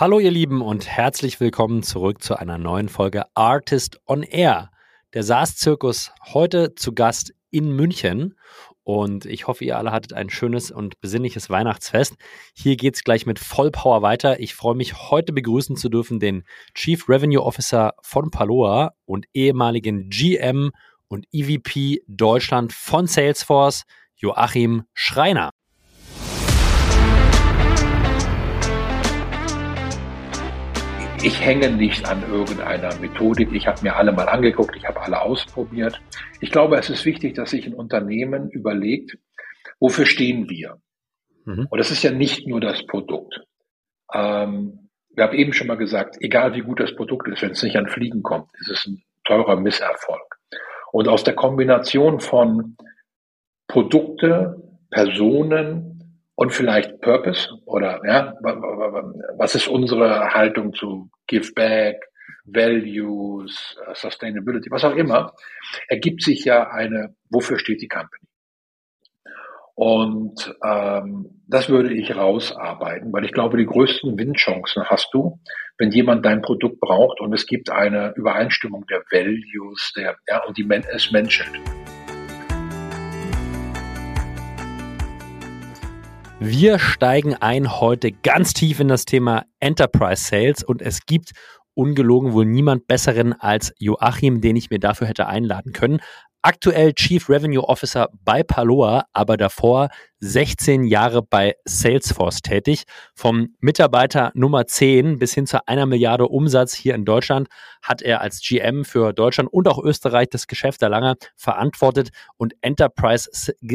Hallo ihr Lieben und herzlich willkommen zurück zu einer neuen Folge Artist on Air. Der SaaS-Zirkus heute zu Gast in München und ich hoffe, ihr alle hattet ein schönes und besinnliches Weihnachtsfest. Hier geht es gleich mit Vollpower weiter. Ich freue mich, heute begrüßen zu dürfen den Chief Revenue Officer von Paloa und ehemaligen GM und EVP Deutschland von Salesforce, Joachim Schreiner. Ich hänge nicht an irgendeiner Methodik. Ich habe mir alle mal angeguckt, ich habe alle ausprobiert. Ich glaube, es ist wichtig, dass sich ein Unternehmen überlegt, wofür stehen wir? Mhm. Und das ist ja nicht nur das Produkt. Ähm, wir haben eben schon mal gesagt, egal wie gut das Produkt ist, wenn es nicht an Fliegen kommt, ist es ein teurer Misserfolg. Und aus der Kombination von Produkte, Personen, und vielleicht Purpose oder ja, was ist unsere Haltung zu Give Back, Values, uh, Sustainability, was auch immer, ergibt sich ja eine, wofür steht die Company? Und ähm, das würde ich rausarbeiten, weil ich glaube, die größten Windchancen hast du, wenn jemand dein Produkt braucht und es gibt eine Übereinstimmung der Values, der ja und die es menschelt. Wir steigen ein heute ganz tief in das Thema Enterprise Sales und es gibt ungelogen wohl niemand besseren als Joachim, den ich mir dafür hätte einladen können. Aktuell Chief Revenue Officer bei Paloa, aber davor 16 Jahre bei Salesforce tätig. Vom Mitarbeiter Nummer 10 bis hin zu einer Milliarde Umsatz hier in Deutschland hat er als GM für Deutschland und auch Österreich das Geschäft der lange verantwortet und Enterprise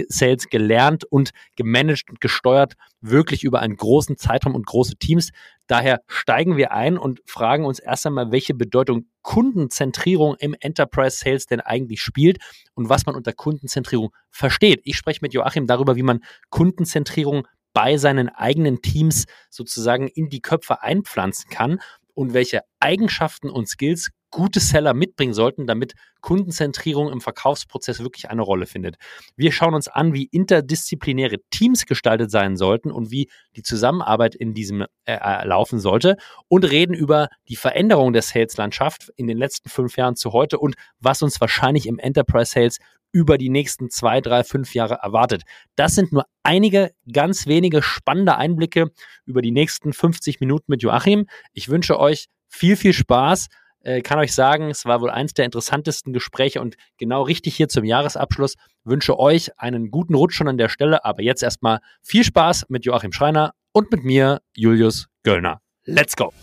Sales gelernt und gemanagt und gesteuert, wirklich über einen großen Zeitraum und große Teams. Daher steigen wir ein und fragen uns erst einmal, welche Bedeutung Kundenzentrierung im Enterprise Sales denn eigentlich spielt und was man unter Kundenzentrierung versteht. Ich spreche mit Joachim darüber, wie man Kundenzentrierung bei seinen eigenen Teams sozusagen in die Köpfe einpflanzen kann und welche Eigenschaften und Skills gute Seller mitbringen sollten, damit Kundenzentrierung im Verkaufsprozess wirklich eine Rolle findet. Wir schauen uns an, wie interdisziplinäre Teams gestaltet sein sollten und wie die Zusammenarbeit in diesem äh, äh laufen sollte und reden über die Veränderung der Sales-Landschaft in den letzten fünf Jahren zu heute und was uns wahrscheinlich im Enterprise Sales über die nächsten zwei, drei, fünf Jahre erwartet. Das sind nur einige ganz wenige spannende Einblicke über die nächsten 50 Minuten mit Joachim. Ich wünsche euch viel, viel Spaß. Äh, kann euch sagen, es war wohl eins der interessantesten Gespräche und genau richtig hier zum Jahresabschluss. Wünsche euch einen guten Rutsch schon an der Stelle, aber jetzt erstmal viel Spaß mit Joachim Schreiner und mit mir, Julius Göllner. Let's go!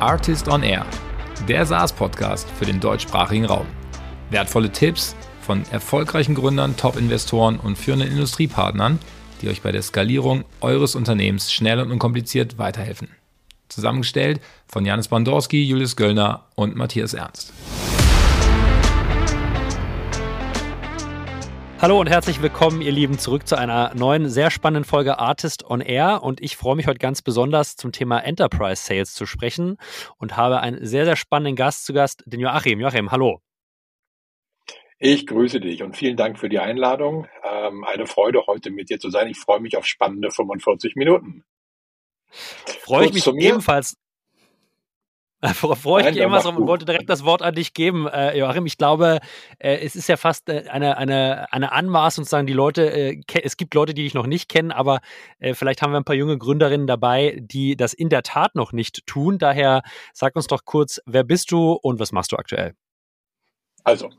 Artist on Air, der SaaS-Podcast für den deutschsprachigen Raum. Wertvolle Tipps von erfolgreichen Gründern, Top-Investoren und führenden Industriepartnern, die euch bei der Skalierung eures Unternehmens schnell und unkompliziert weiterhelfen. Zusammengestellt von Janis Bandorski, Julius Göllner und Matthias Ernst. Hallo und herzlich willkommen, ihr Lieben, zurück zu einer neuen, sehr spannenden Folge Artist on Air. Und ich freue mich heute ganz besonders zum Thema Enterprise Sales zu sprechen und habe einen sehr, sehr spannenden Gast zu Gast, den Joachim. Joachim, hallo. Ich grüße dich und vielen Dank für die Einladung. Ähm, eine Freude, heute mit dir zu sein. Ich freue mich auf spannende 45 Minuten. Freue ich mich ebenfalls. Freue ich mich ebenfalls und wollte direkt das Wort an dich geben, äh, Joachim. Ich glaube, äh, es ist ja fast äh, eine, eine, eine Anmaßung zu sagen, die Leute, äh, es gibt Leute, die dich noch nicht kennen, aber äh, vielleicht haben wir ein paar junge Gründerinnen dabei, die das in der Tat noch nicht tun. Daher sag uns doch kurz, wer bist du und was machst du aktuell? Also,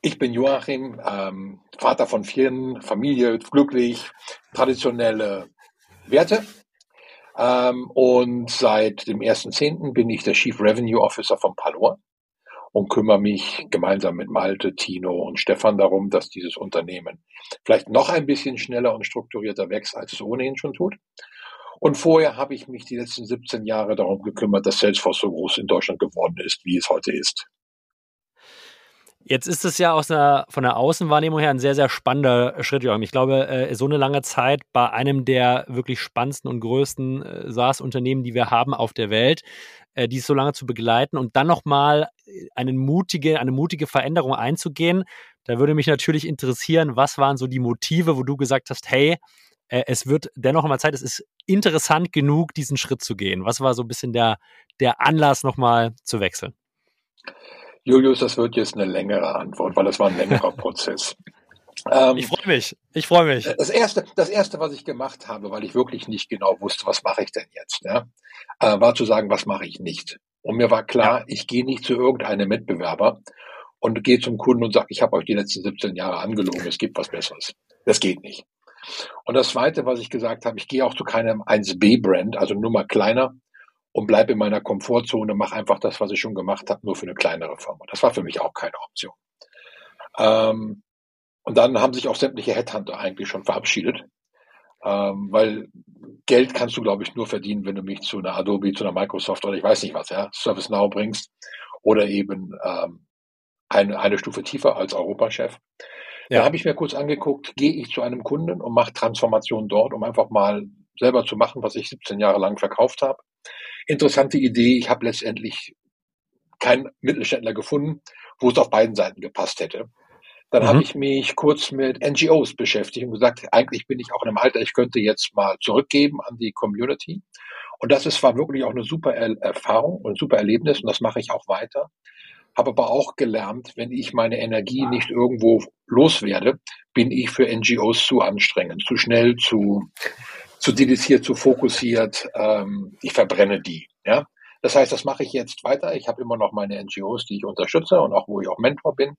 ich bin Joachim, ähm, Vater von vier, Familie, glücklich, traditionelle Werte. Ähm, und seit dem 1.10. bin ich der Chief Revenue Officer von Paloa und kümmere mich gemeinsam mit Malte, Tino und Stefan darum, dass dieses Unternehmen vielleicht noch ein bisschen schneller und strukturierter wächst, als es ohnehin schon tut. Und vorher habe ich mich die letzten 17 Jahre darum gekümmert, dass Salesforce so groß in Deutschland geworden ist, wie es heute ist. Jetzt ist es ja aus einer, von der Außenwahrnehmung her ein sehr, sehr spannender Schritt, Joachim. Ich glaube, äh, so eine lange Zeit bei einem der wirklich spannendsten und größten äh, SaaS-Unternehmen, die wir haben auf der Welt, äh, dies so lange zu begleiten und dann nochmal eine mutige, eine mutige Veränderung einzugehen, Da würde mich natürlich interessieren, was waren so die Motive, wo du gesagt hast, hey, es wird dennoch mal Zeit, es ist interessant genug, diesen Schritt zu gehen. Was war so ein bisschen der, der Anlass, nochmal zu wechseln? Julius, das wird jetzt eine längere Antwort, weil das war ein längerer Prozess. Ähm, ich freue mich. Ich freue mich. Das erste, das erste, was ich gemacht habe, weil ich wirklich nicht genau wusste, was mache ich denn jetzt, ja, äh, war zu sagen, was mache ich nicht. Und mir war klar, ja. ich gehe nicht zu irgendeinem Mitbewerber und gehe zum Kunden und sage, ich habe euch die letzten 17 Jahre angelogen, es gibt was Besseres. Das geht nicht. Und das Zweite, was ich gesagt habe, ich gehe auch zu keinem 1B-Brand, also nur mal kleiner und bleibe in meiner Komfortzone, mache einfach das, was ich schon gemacht habe, nur für eine kleinere Firma. Das war für mich auch keine Option. Ähm, und dann haben sich auch sämtliche Headhunter eigentlich schon verabschiedet, ähm, weil Geld kannst du, glaube ich, nur verdienen, wenn du mich zu einer Adobe, zu einer Microsoft oder ich weiß nicht was, ja, ServiceNow bringst oder eben ähm, eine, eine Stufe tiefer als Europachef. Ja. Da habe ich mir kurz angeguckt, gehe ich zu einem Kunden und mache Transformation dort, um einfach mal selber zu machen, was ich 17 Jahre lang verkauft habe. Interessante Idee. Ich habe letztendlich keinen Mittelständler gefunden, wo es auf beiden Seiten gepasst hätte. Dann mhm. habe ich mich kurz mit NGOs beschäftigt und gesagt, eigentlich bin ich auch in einem Alter, ich könnte jetzt mal zurückgeben an die Community. Und das ist, war wirklich auch eine super Erfahrung und ein super Erlebnis und das mache ich auch weiter habe aber auch gelernt, wenn ich meine Energie nicht irgendwo loswerde, bin ich für NGOs zu anstrengend, zu schnell, zu, zu dediziert, zu fokussiert. Ähm, ich verbrenne die. Ja? Das heißt, das mache ich jetzt weiter. Ich habe immer noch meine NGOs, die ich unterstütze und auch wo ich auch Mentor bin.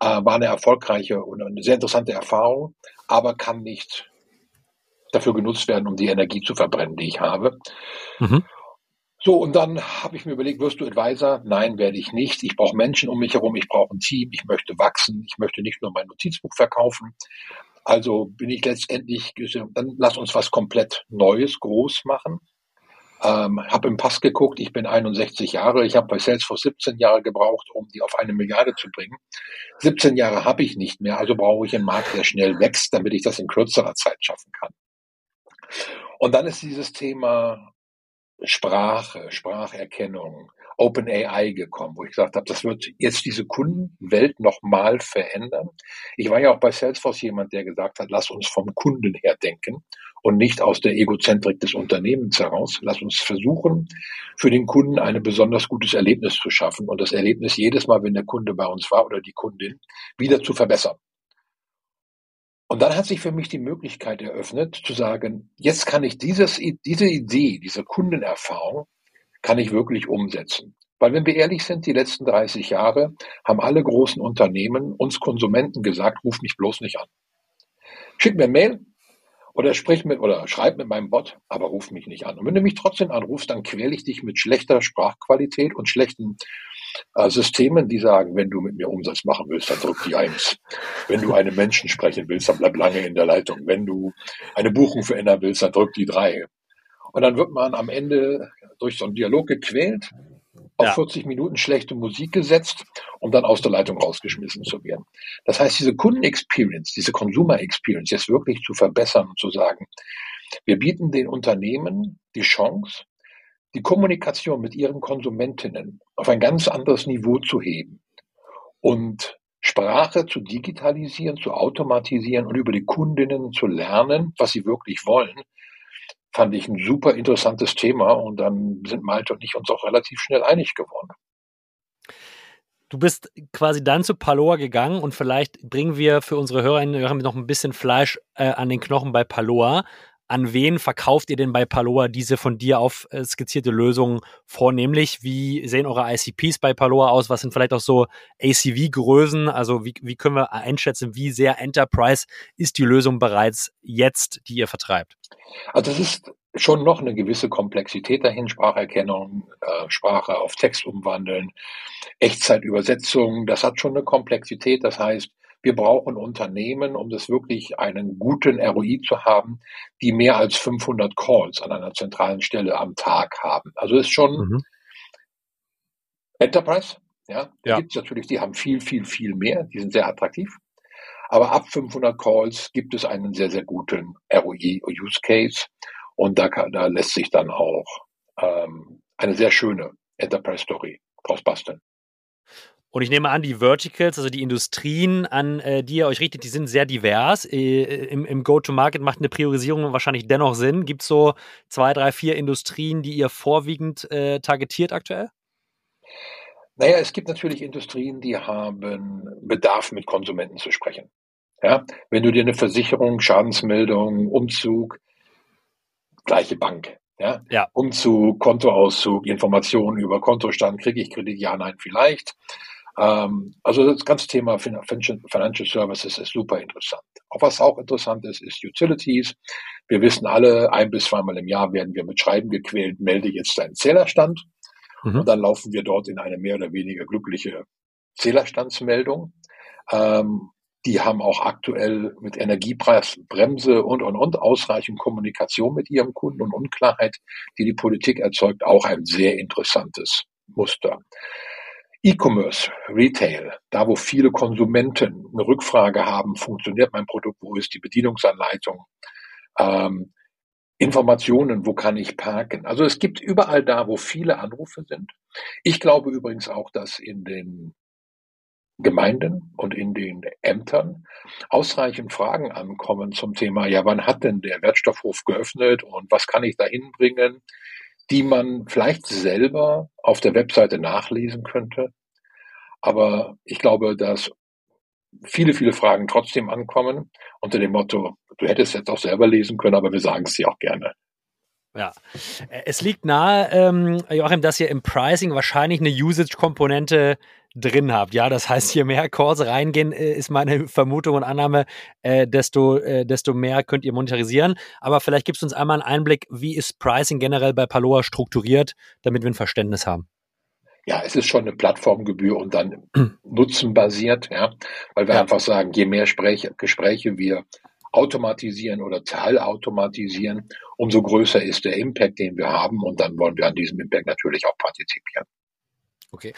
Äh, war eine erfolgreiche und eine sehr interessante Erfahrung, aber kann nicht dafür genutzt werden, um die Energie zu verbrennen, die ich habe. Mhm. So, und dann habe ich mir überlegt, wirst du Advisor? Nein, werde ich nicht. Ich brauche Menschen um mich herum, ich brauche ein Team, ich möchte wachsen, ich möchte nicht nur mein Notizbuch verkaufen. Also bin ich letztendlich, dann lass uns was komplett Neues, groß machen. Ähm, habe im Pass geguckt, ich bin 61 Jahre, ich habe bei Salesforce 17 Jahre gebraucht, um die auf eine Milliarde zu bringen. 17 Jahre habe ich nicht mehr, also brauche ich einen Markt, der schnell wächst, damit ich das in kürzerer Zeit schaffen kann. Und dann ist dieses Thema Sprache, Spracherkennung, OpenAI gekommen, wo ich gesagt habe, das wird jetzt diese Kundenwelt nochmal verändern. Ich war ja auch bei Salesforce jemand, der gesagt hat, lass uns vom Kunden her denken und nicht aus der Egozentrik des Unternehmens heraus. Lass uns versuchen, für den Kunden ein besonders gutes Erlebnis zu schaffen und das Erlebnis jedes Mal, wenn der Kunde bei uns war oder die Kundin, wieder zu verbessern. Und dann hat sich für mich die Möglichkeit eröffnet, zu sagen, jetzt kann ich dieses, diese Idee, diese Kundenerfahrung, kann ich wirklich umsetzen. Weil wenn wir ehrlich sind, die letzten 30 Jahre haben alle großen Unternehmen uns Konsumenten gesagt, ruf mich bloß nicht an. Schick mir Mail oder sprich mit oder schreib mit meinem Bot, aber ruf mich nicht an. Und wenn du mich trotzdem anrufst, dann quäle ich dich mit schlechter Sprachqualität und schlechten Systemen, die sagen, wenn du mit mir Umsatz machen willst, dann drück die Eins. Wenn du einen Menschen sprechen willst, dann bleib lange in der Leitung. Wenn du eine Buchung verändern willst, dann drück die Drei. Und dann wird man am Ende durch so einen Dialog gequält, auf ja. 40 Minuten schlechte Musik gesetzt, um dann aus der Leitung rausgeschmissen zu werden. Das heißt, diese Kundenexperience, diese Consumer Experience jetzt wirklich zu verbessern und zu sagen, wir bieten den Unternehmen die Chance, die Kommunikation mit ihren Konsumentinnen auf ein ganz anderes Niveau zu heben und Sprache zu digitalisieren, zu automatisieren und über die Kundinnen zu lernen, was sie wirklich wollen, fand ich ein super interessantes Thema und dann sind Malte und ich uns auch relativ schnell einig geworden. Du bist quasi dann zu Paloa gegangen und vielleicht bringen wir für unsere Hörerinnen und Hörer noch ein bisschen Fleisch äh, an den Knochen bei Paloa an wen verkauft ihr denn bei Paloa diese von dir auf äh, skizzierte Lösung vornehmlich? Wie sehen eure ICPs bei Paloa aus? Was sind vielleicht auch so ACV-Größen? Also wie, wie können wir einschätzen, wie sehr Enterprise ist die Lösung bereits jetzt, die ihr vertreibt? Also es ist schon noch eine gewisse Komplexität dahin, Spracherkennung, äh, Sprache auf Text umwandeln, Echtzeitübersetzung, das hat schon eine Komplexität. Das heißt, wir brauchen Unternehmen, um das wirklich einen guten ROI zu haben, die mehr als 500 Calls an einer zentralen Stelle am Tag haben. Also ist schon mhm. Enterprise. Ja, ja. gibt es natürlich, die haben viel, viel, viel mehr. Die sind sehr attraktiv. Aber ab 500 Calls gibt es einen sehr, sehr guten ROI-Use Case. Und da, kann, da lässt sich dann auch ähm, eine sehr schöne Enterprise-Story draus basteln. Und ich nehme an, die Verticals, also die Industrien, an äh, die ihr euch richtet, die sind sehr divers. Äh, Im im Go-to-Market macht eine Priorisierung wahrscheinlich dennoch Sinn. Gibt es so zwei, drei, vier Industrien, die ihr vorwiegend äh, targetiert aktuell? Naja, es gibt natürlich Industrien, die haben Bedarf, mit Konsumenten zu sprechen. Ja, wenn du dir eine Versicherung, Schadensmeldung, Umzug, gleiche Bank, ja, ja. Umzug, Kontoauszug, Informationen über Kontostand, kriege ich Kredit, ja, nein, vielleicht. Ähm, also das ganze Thema Financial Services ist super interessant. Auch was auch interessant ist, ist Utilities. Wir wissen alle, ein bis zweimal im Jahr werden wir mit Schreiben gequält, melde jetzt deinen Zählerstand. Mhm. Und dann laufen wir dort in eine mehr oder weniger glückliche Zählerstandsmeldung. Ähm, die haben auch aktuell mit Energiepreisbremse und, und, und ausreichend Kommunikation mit ihrem Kunden und Unklarheit, die die Politik erzeugt, auch ein sehr interessantes Muster. E-Commerce, Retail, da wo viele Konsumenten eine Rückfrage haben, funktioniert mein Produkt, wo ist die Bedienungsanleitung, ähm, Informationen, wo kann ich parken. Also es gibt überall da, wo viele Anrufe sind. Ich glaube übrigens auch, dass in den Gemeinden und in den Ämtern ausreichend Fragen ankommen zum Thema, ja, wann hat denn der Wertstoffhof geöffnet und was kann ich da hinbringen? Die man vielleicht selber auf der Webseite nachlesen könnte. Aber ich glaube, dass viele, viele Fragen trotzdem ankommen unter dem Motto, du hättest jetzt auch selber lesen können, aber wir sagen es dir auch gerne. Ja, es liegt nahe, ähm, Joachim, dass ihr im Pricing wahrscheinlich eine Usage-Komponente drin habt. Ja, das heißt, je mehr Calls reingehen, äh, ist meine Vermutung und Annahme, äh, desto, äh, desto mehr könnt ihr monetarisieren. Aber vielleicht gibst du uns einmal einen Einblick, wie ist Pricing generell bei Paloa strukturiert, damit wir ein Verständnis haben. Ja, es ist schon eine Plattformgebühr und dann nutzenbasiert, ja, weil wir ja. einfach sagen, je mehr Sprech Gespräche wir automatisieren oder teilautomatisieren, umso größer ist der Impact, den wir haben und dann wollen wir an diesem Impact natürlich auch partizipieren. Okay.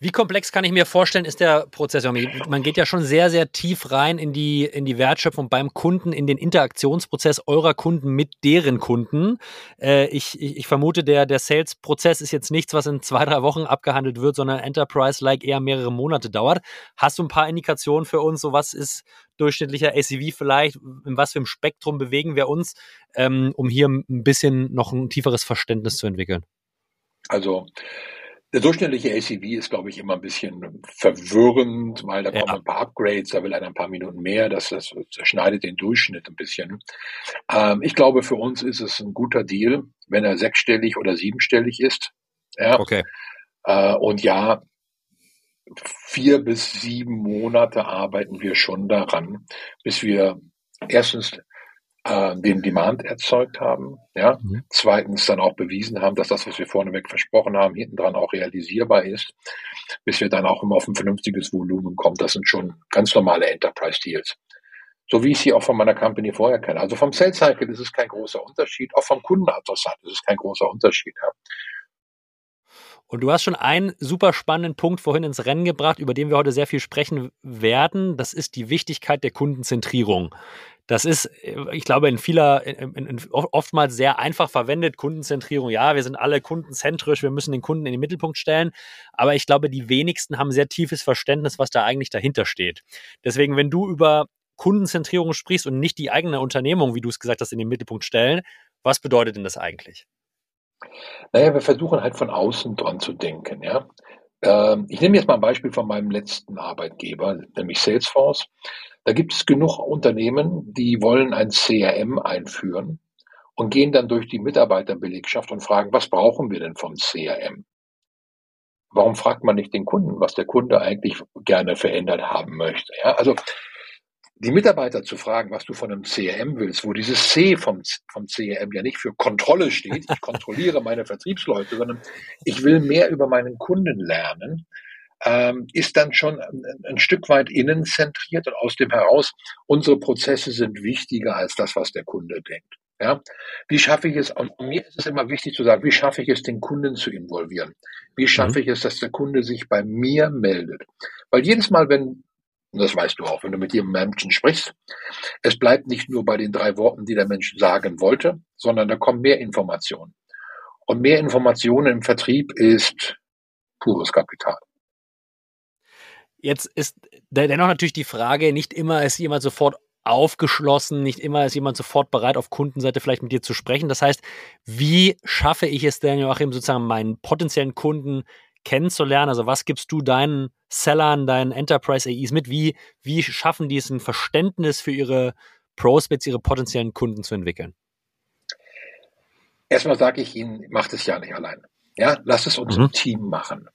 Wie komplex kann ich mir vorstellen, ist der Prozess? Man geht ja schon sehr, sehr tief rein in die, in die Wertschöpfung beim Kunden, in den Interaktionsprozess eurer Kunden mit deren Kunden. Äh, ich, ich, ich, vermute, der, der Sales-Prozess ist jetzt nichts, was in zwei, drei Wochen abgehandelt wird, sondern Enterprise-like eher mehrere Monate dauert. Hast du ein paar Indikationen für uns? So was ist durchschnittlicher ACV vielleicht? In was für einem Spektrum bewegen wir uns, ähm, um hier ein bisschen noch ein tieferes Verständnis zu entwickeln? Also, der durchschnittliche ACV ist, glaube ich, immer ein bisschen verwirrend, weil da ja. kommen ein paar Upgrades, da will einer ein paar Minuten mehr, das, das schneidet den Durchschnitt ein bisschen. Ähm, ich glaube, für uns ist es ein guter Deal, wenn er sechsstellig oder siebenstellig ist. Ja. Okay. Äh, und ja, vier bis sieben Monate arbeiten wir schon daran, bis wir erstens äh, den Demand erzeugt haben. Ja? Mhm. Zweitens dann auch bewiesen haben, dass das, was wir vorneweg versprochen haben, hinten dran auch realisierbar ist, bis wir dann auch immer auf ein vernünftiges Volumen kommen. Das sind schon ganz normale Enterprise-Deals. So wie ich sie auch von meiner Company vorher kenne. Also vom Sales Cycle ist es kein großer Unterschied, auch vom Kundenadressat ist es kein großer Unterschied. Ja? Und du hast schon einen super spannenden Punkt vorhin ins Rennen gebracht, über den wir heute sehr viel sprechen werden. Das ist die Wichtigkeit der Kundenzentrierung. Das ist, ich glaube, in vieler, in, in, oftmals sehr einfach verwendet, Kundenzentrierung. Ja, wir sind alle kundenzentrisch, wir müssen den Kunden in den Mittelpunkt stellen. Aber ich glaube, die wenigsten haben sehr tiefes Verständnis, was da eigentlich dahinter steht. Deswegen, wenn du über Kundenzentrierung sprichst und nicht die eigene Unternehmung, wie du es gesagt hast, in den Mittelpunkt stellen, was bedeutet denn das eigentlich? Naja, wir versuchen halt von außen dran zu denken, ja. Ähm, ich nehme jetzt mal ein Beispiel von meinem letzten Arbeitgeber, nämlich Salesforce. Da gibt es genug Unternehmen, die wollen ein CRM einführen und gehen dann durch die Mitarbeiterbelegschaft und fragen, was brauchen wir denn vom CRM? Warum fragt man nicht den Kunden, was der Kunde eigentlich gerne verändert haben möchte? Ja, also die Mitarbeiter zu fragen, was du von einem CRM willst, wo dieses C vom, vom CRM ja nicht für Kontrolle steht, ich kontrolliere meine Vertriebsleute, sondern ich will mehr über meinen Kunden lernen, ähm, ist dann schon ein, ein Stück weit innenzentriert und aus dem heraus, unsere Prozesse sind wichtiger als das, was der Kunde denkt. Ja, wie schaffe ich es, und mir ist es immer wichtig zu sagen, wie schaffe ich es, den Kunden zu involvieren? Wie schaffe mhm. ich es, dass der Kunde sich bei mir meldet? Weil jedes Mal, wenn und das weißt du auch, wenn du mit jedem Menschen sprichst. Es bleibt nicht nur bei den drei Worten, die der Mensch sagen wollte, sondern da kommen mehr Informationen. Und mehr Informationen im Vertrieb ist pures Kapital. Jetzt ist dennoch natürlich die Frage, nicht immer ist jemand sofort aufgeschlossen, nicht immer ist jemand sofort bereit, auf Kundenseite vielleicht mit dir zu sprechen. Das heißt, wie schaffe ich es denn, Joachim, sozusagen meinen potenziellen Kunden kennenzulernen? Also was gibst du deinen Sellern, deinen Enterprise AIs mit? Wie, wie schaffen die es, ein Verständnis für ihre Prospects, ihre potenziellen Kunden zu entwickeln? Erstmal sage ich Ihnen, macht es ja nicht allein. Ja, lasst es uns mhm. im Team machen.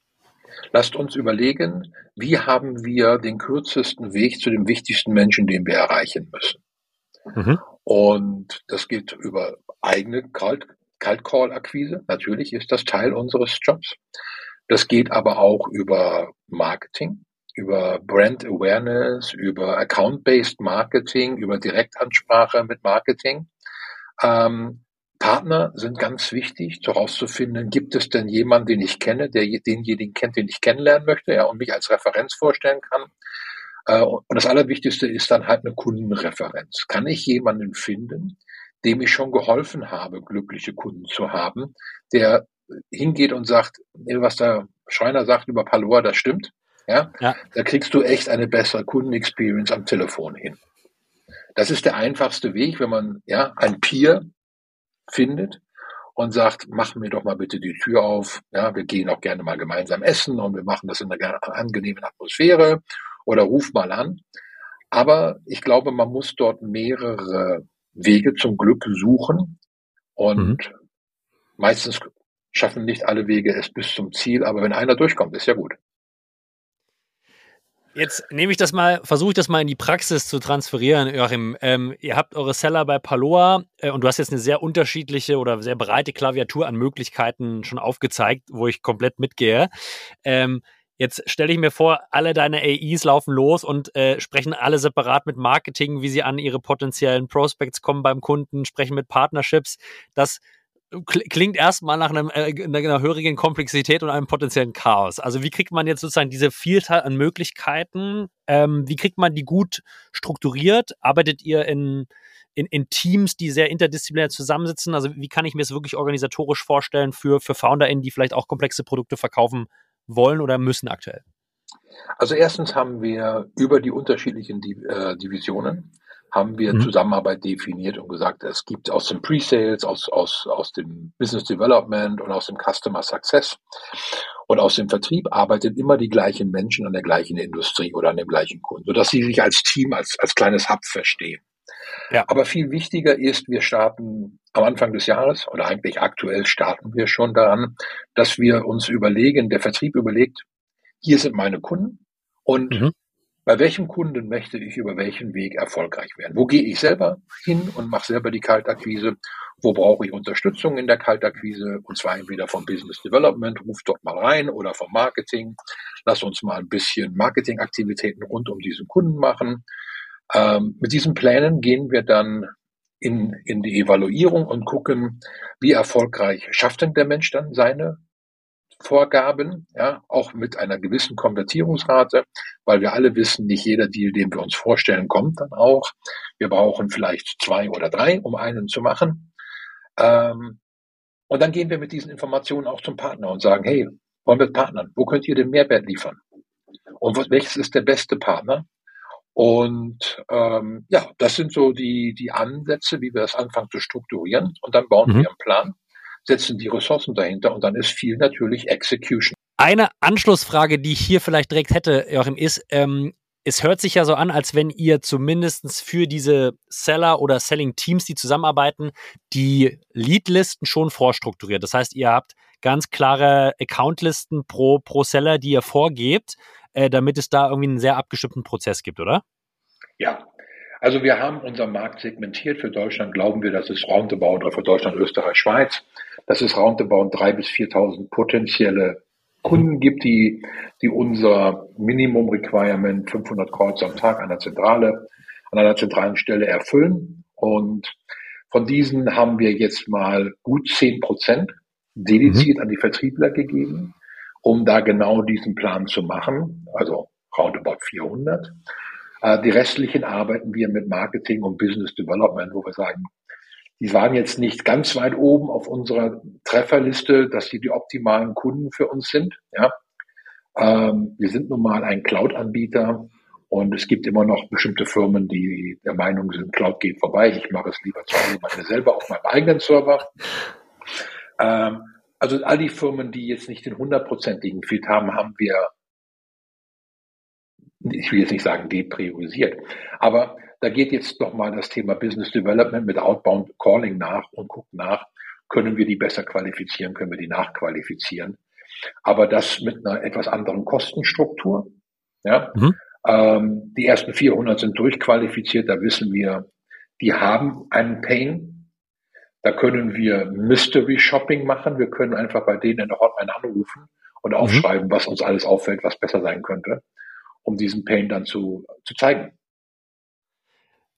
Lasst uns überlegen, wie haben wir den kürzesten Weg zu dem wichtigsten Menschen, den wir erreichen müssen. Mhm. Und das geht über eigene Cold, Call Akquise. Natürlich ist das Teil unseres Jobs. Das geht aber auch über Marketing, über Brand Awareness, über Account-Based Marketing, über Direktansprache mit Marketing. Ähm, Partner sind ganz wichtig, herauszufinden, gibt es denn jemanden, den ich kenne, der denjenigen kennt, den ich kennenlernen möchte, ja, und mich als Referenz vorstellen kann. Äh, und das Allerwichtigste ist dann halt eine Kundenreferenz. Kann ich jemanden finden, dem ich schon geholfen habe, glückliche Kunden zu haben, der hingeht und sagt, was der Schreiner sagt über Paloa, das stimmt. Ja? ja. Da kriegst du echt eine bessere Kundenexperience am Telefon hin. Das ist der einfachste Weg, wenn man ja ein Peer findet und sagt, mach mir doch mal bitte die Tür auf. Ja, wir gehen auch gerne mal gemeinsam essen und wir machen das in einer angenehmen Atmosphäre oder ruf mal an. Aber ich glaube, man muss dort mehrere Wege zum Glück suchen und mhm. meistens schaffen nicht alle Wege es bis zum Ziel, aber wenn einer durchkommt, ist ja gut. Jetzt nehme ich das mal, versuche ich das mal in die Praxis zu transferieren, Joachim. Ähm, ihr habt eure Seller bei Paloa äh, und du hast jetzt eine sehr unterschiedliche oder sehr breite Klaviatur an Möglichkeiten schon aufgezeigt, wo ich komplett mitgehe. Ähm, Jetzt stelle ich mir vor, alle deine AIs laufen los und äh, sprechen alle separat mit Marketing, wie sie an ihre potenziellen Prospects kommen beim Kunden, sprechen mit Partnerships. Das klingt erstmal nach einem, äh, einer höheren Komplexität und einem potenziellen Chaos. Also wie kriegt man jetzt sozusagen diese Vielzahl an Möglichkeiten, ähm, wie kriegt man die gut strukturiert? Arbeitet ihr in, in, in Teams, die sehr interdisziplinär zusammensitzen? Also wie kann ich mir das wirklich organisatorisch vorstellen für, für FounderInnen, die vielleicht auch komplexe Produkte verkaufen wollen oder müssen aktuell? Also erstens haben wir über die unterschiedlichen äh, Divisionen haben wir mhm. Zusammenarbeit definiert und gesagt, es gibt aus dem Pre-Sales, aus, aus, aus dem Business Development und aus dem Customer Success und aus dem Vertrieb arbeiten immer die gleichen Menschen an der gleichen Industrie oder an dem gleichen Kunden, sodass sie sich als Team, als, als kleines Hub verstehen. Ja. Aber viel wichtiger ist, wir starten am Anfang des Jahres oder eigentlich aktuell starten wir schon daran, dass wir uns überlegen, der Vertrieb überlegt, hier sind meine Kunden und mhm. Bei welchem Kunden möchte ich über welchen Weg erfolgreich werden? Wo gehe ich selber hin und mache selber die Kaltakquise? Wo brauche ich Unterstützung in der Kaltakquise? Und zwar entweder vom Business Development, ruf dort mal rein, oder vom Marketing. Lass uns mal ein bisschen Marketingaktivitäten rund um diesen Kunden machen. Ähm, mit diesen Plänen gehen wir dann in, in die Evaluierung und gucken, wie erfolgreich schafft denn der Mensch dann seine Vorgaben, ja, auch mit einer gewissen Konvertierungsrate, weil wir alle wissen, nicht jeder Deal, den wir uns vorstellen, kommt dann auch. Wir brauchen vielleicht zwei oder drei, um einen zu machen. Ähm, und dann gehen wir mit diesen Informationen auch zum Partner und sagen, hey, wollen wir partnern? Wo könnt ihr den Mehrwert liefern? Und welches ist der beste Partner? Und ähm, ja, das sind so die, die Ansätze, wie wir das anfangen zu strukturieren. Und dann bauen mhm. wir einen Plan setzen die Ressourcen dahinter und dann ist viel natürlich Execution. Eine Anschlussfrage, die ich hier vielleicht direkt hätte, Joachim, ist, ähm, es hört sich ja so an, als wenn ihr zumindest für diese Seller oder Selling-Teams, die zusammenarbeiten, die Leadlisten schon vorstrukturiert. Das heißt, ihr habt ganz klare Accountlisten pro, pro Seller, die ihr vorgebt, äh, damit es da irgendwie einen sehr abgestimmten Prozess gibt, oder? Ja, also wir haben unseren Markt segmentiert. Für Deutschland glauben wir, dass es roundabout, oder für Deutschland, Österreich, Schweiz, dass es roundabout 3.000 bis 4.000 potenzielle Kunden gibt, die, die unser Minimum Requirement 500 Calls am Tag an der Zentrale, an einer zentralen Stelle erfüllen. Und von diesen haben wir jetzt mal gut 10 Prozent dediziert mhm. an die Vertriebler gegeben, um da genau diesen Plan zu machen. Also roundabout 400. Äh, die restlichen arbeiten wir mit Marketing und Business Development, wo wir sagen, die waren jetzt nicht ganz weit oben auf unserer Trefferliste, dass sie die optimalen Kunden für uns sind. Ja. Ähm, wir sind nun mal ein Cloud-Anbieter und es gibt immer noch bestimmte Firmen, die der Meinung sind, Cloud geht vorbei. Ich mache es lieber zu Hause bei selber auf meinem eigenen Server. Ähm, also all die Firmen, die jetzt nicht den hundertprozentigen Fit haben, haben wir, ich will jetzt nicht sagen depriorisiert, aber da geht jetzt nochmal das Thema Business Development mit Outbound Calling nach und guckt nach, können wir die besser qualifizieren, können wir die nachqualifizieren. Aber das mit einer etwas anderen Kostenstruktur. Ja? Mhm. Ähm, die ersten 400 sind durchqualifiziert, da wissen wir, die haben einen Pain. Da können wir Mystery Shopping machen. Wir können einfach bei denen in der Hotline anrufen und mhm. aufschreiben, was uns alles auffällt, was besser sein könnte, um diesen Pain dann zu, zu zeigen.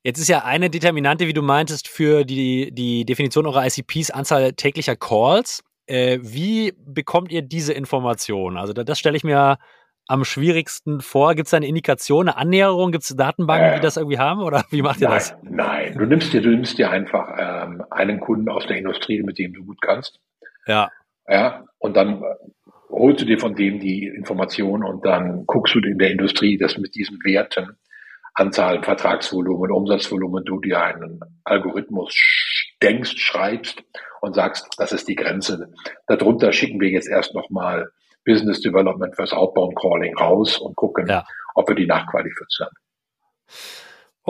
Jetzt ist ja eine Determinante, wie du meintest, für die, die Definition eurer ICPs Anzahl täglicher Calls. Äh, wie bekommt ihr diese Information? Also das, das stelle ich mir am schwierigsten vor? Gibt es eine Indikation, eine Annäherung? Gibt es Datenbanken, äh, die das irgendwie haben? Oder wie macht ihr nein, das? Nein, du nimmst dir, du nimmst dir einfach ähm, einen Kunden aus der Industrie, mit dem du gut kannst. Ja. Ja, und dann holst du dir von dem die Information und dann guckst du in der Industrie, dass mit diesen Werten, Anzahl, Vertragsvolumen, Umsatzvolumen, du dir einen Algorithmus denkst, schreibst und sagst, das ist die Grenze. Darunter schicken wir jetzt erst nochmal Business Development fürs Outbound Calling raus und gucken, ja. ob wir die nachqualifizieren.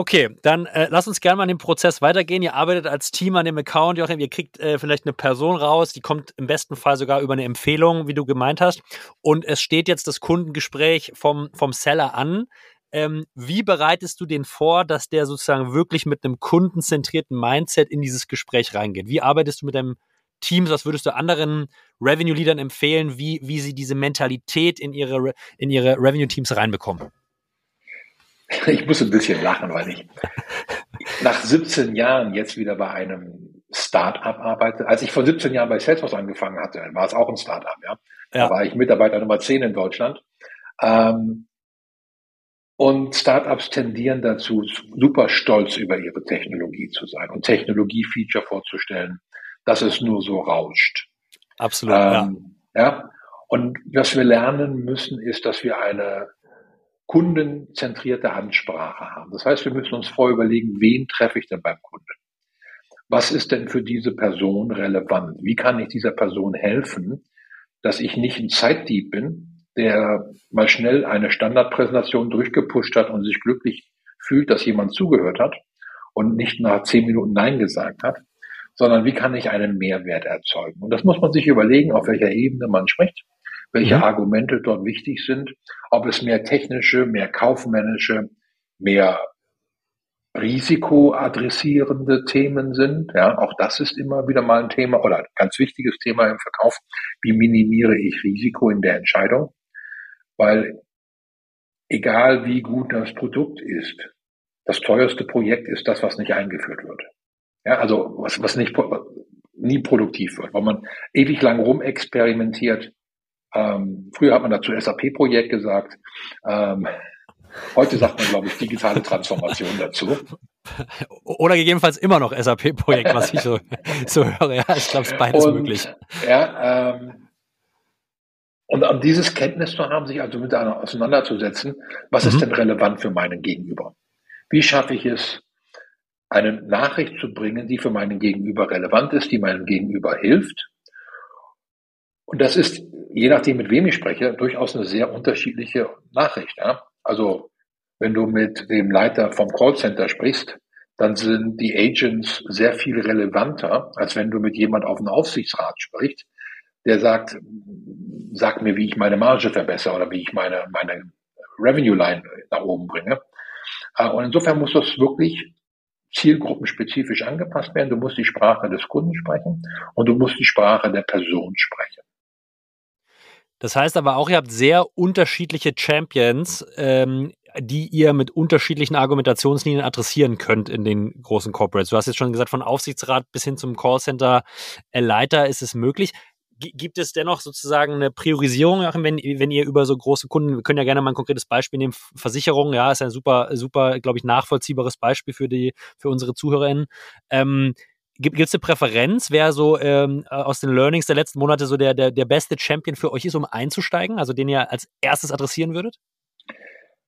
Okay, dann äh, lass uns gerne mal an dem Prozess weitergehen. Ihr arbeitet als Team an dem Account, Joachim, ihr kriegt äh, vielleicht eine Person raus, die kommt im besten Fall sogar über eine Empfehlung, wie du gemeint hast. Und es steht jetzt das Kundengespräch vom, vom Seller an. Ähm, wie bereitest du den vor, dass der sozusagen wirklich mit einem kundenzentrierten Mindset in dieses Gespräch reingeht? Wie arbeitest du mit deinem Teams, was würdest du anderen Revenue-Leadern empfehlen, wie, wie sie diese Mentalität in ihre, in ihre Revenue-Teams reinbekommen? Ich muss ein bisschen lachen, weil ich nach 17 Jahren jetzt wieder bei einem Start-up arbeite. Als ich vor 17 Jahren bei Salesforce angefangen hatte, war es auch ein Start-up, ja. ja. Da war ich Mitarbeiter Nummer 10 in Deutschland. Ähm, und Startups tendieren dazu, super stolz über ihre Technologie zu sein und Technologie-Feature vorzustellen, dass es nur so rauscht. Absolut. Ähm, ja. ja. Und was wir lernen müssen, ist, dass wir eine kundenzentrierte Ansprache haben. Das heißt, wir müssen uns vorher überlegen, wen treffe ich denn beim Kunden? Was ist denn für diese Person relevant? Wie kann ich dieser Person helfen, dass ich nicht ein Zeitdieb bin, der mal schnell eine Standardpräsentation durchgepusht hat und sich glücklich fühlt, dass jemand zugehört hat und nicht nach zehn Minuten Nein gesagt hat, sondern wie kann ich einen Mehrwert erzeugen? Und das muss man sich überlegen, auf welcher Ebene man spricht, welche mhm. Argumente dort wichtig sind, ob es mehr technische, mehr kaufmännische, mehr risikoadressierende Themen sind. Ja, auch das ist immer wieder mal ein Thema oder ein ganz wichtiges Thema im Verkauf. Wie minimiere ich Risiko in der Entscheidung? Weil egal wie gut das Produkt ist, das teuerste Projekt ist das, was nicht eingeführt wird. Ja, also was, was nicht nie produktiv wird, weil man ewig lang rumexperimentiert. Ähm, früher hat man dazu SAP-Projekt gesagt. Ähm, heute sagt man, glaube ich, digitale Transformation dazu. Oder gegebenenfalls immer noch SAP-Projekt, was ich so, so höre. Ja, ich glaube, es ist beides und, möglich. Ja, ähm, und um dieses Kenntnis zu haben, sich also miteinander auseinanderzusetzen, was mhm. ist denn relevant für meinen Gegenüber? Wie schaffe ich es, eine Nachricht zu bringen, die für meinen Gegenüber relevant ist, die meinem Gegenüber hilft. Und das ist, je nachdem, mit wem ich spreche, durchaus eine sehr unterschiedliche Nachricht. Ja? Also, wenn du mit dem Leiter vom Callcenter sprichst, dann sind die Agents sehr viel relevanter, als wenn du mit jemand auf dem Aufsichtsrat sprichst, der sagt, sag mir, wie ich meine Marge verbessere oder wie ich meine, meine Revenue Line nach oben bringe. Äh, und insofern muss das wirklich zielgruppenspezifisch angepasst werden. Du musst die Sprache des Kunden sprechen und du musst die Sprache der Person sprechen. Das heißt aber auch, ihr habt sehr unterschiedliche Champions, ähm, die ihr mit unterschiedlichen Argumentationslinien adressieren könnt in den großen Corporates. Du hast jetzt schon gesagt, von Aufsichtsrat bis hin zum Callcenter-Leiter ist es möglich gibt es dennoch sozusagen eine Priorisierung, wenn, wenn ihr über so große Kunden, wir können ja gerne mal ein konkretes Beispiel nehmen, Versicherung, ja, ist ein super, super, glaube ich, nachvollziehbares Beispiel für die, für unsere ZuhörerInnen. Ähm, Gibt es eine Präferenz, wer so ähm, aus den Learnings der letzten Monate so der, der, der beste Champion für euch ist, um einzusteigen? Also den ihr als erstes adressieren würdet?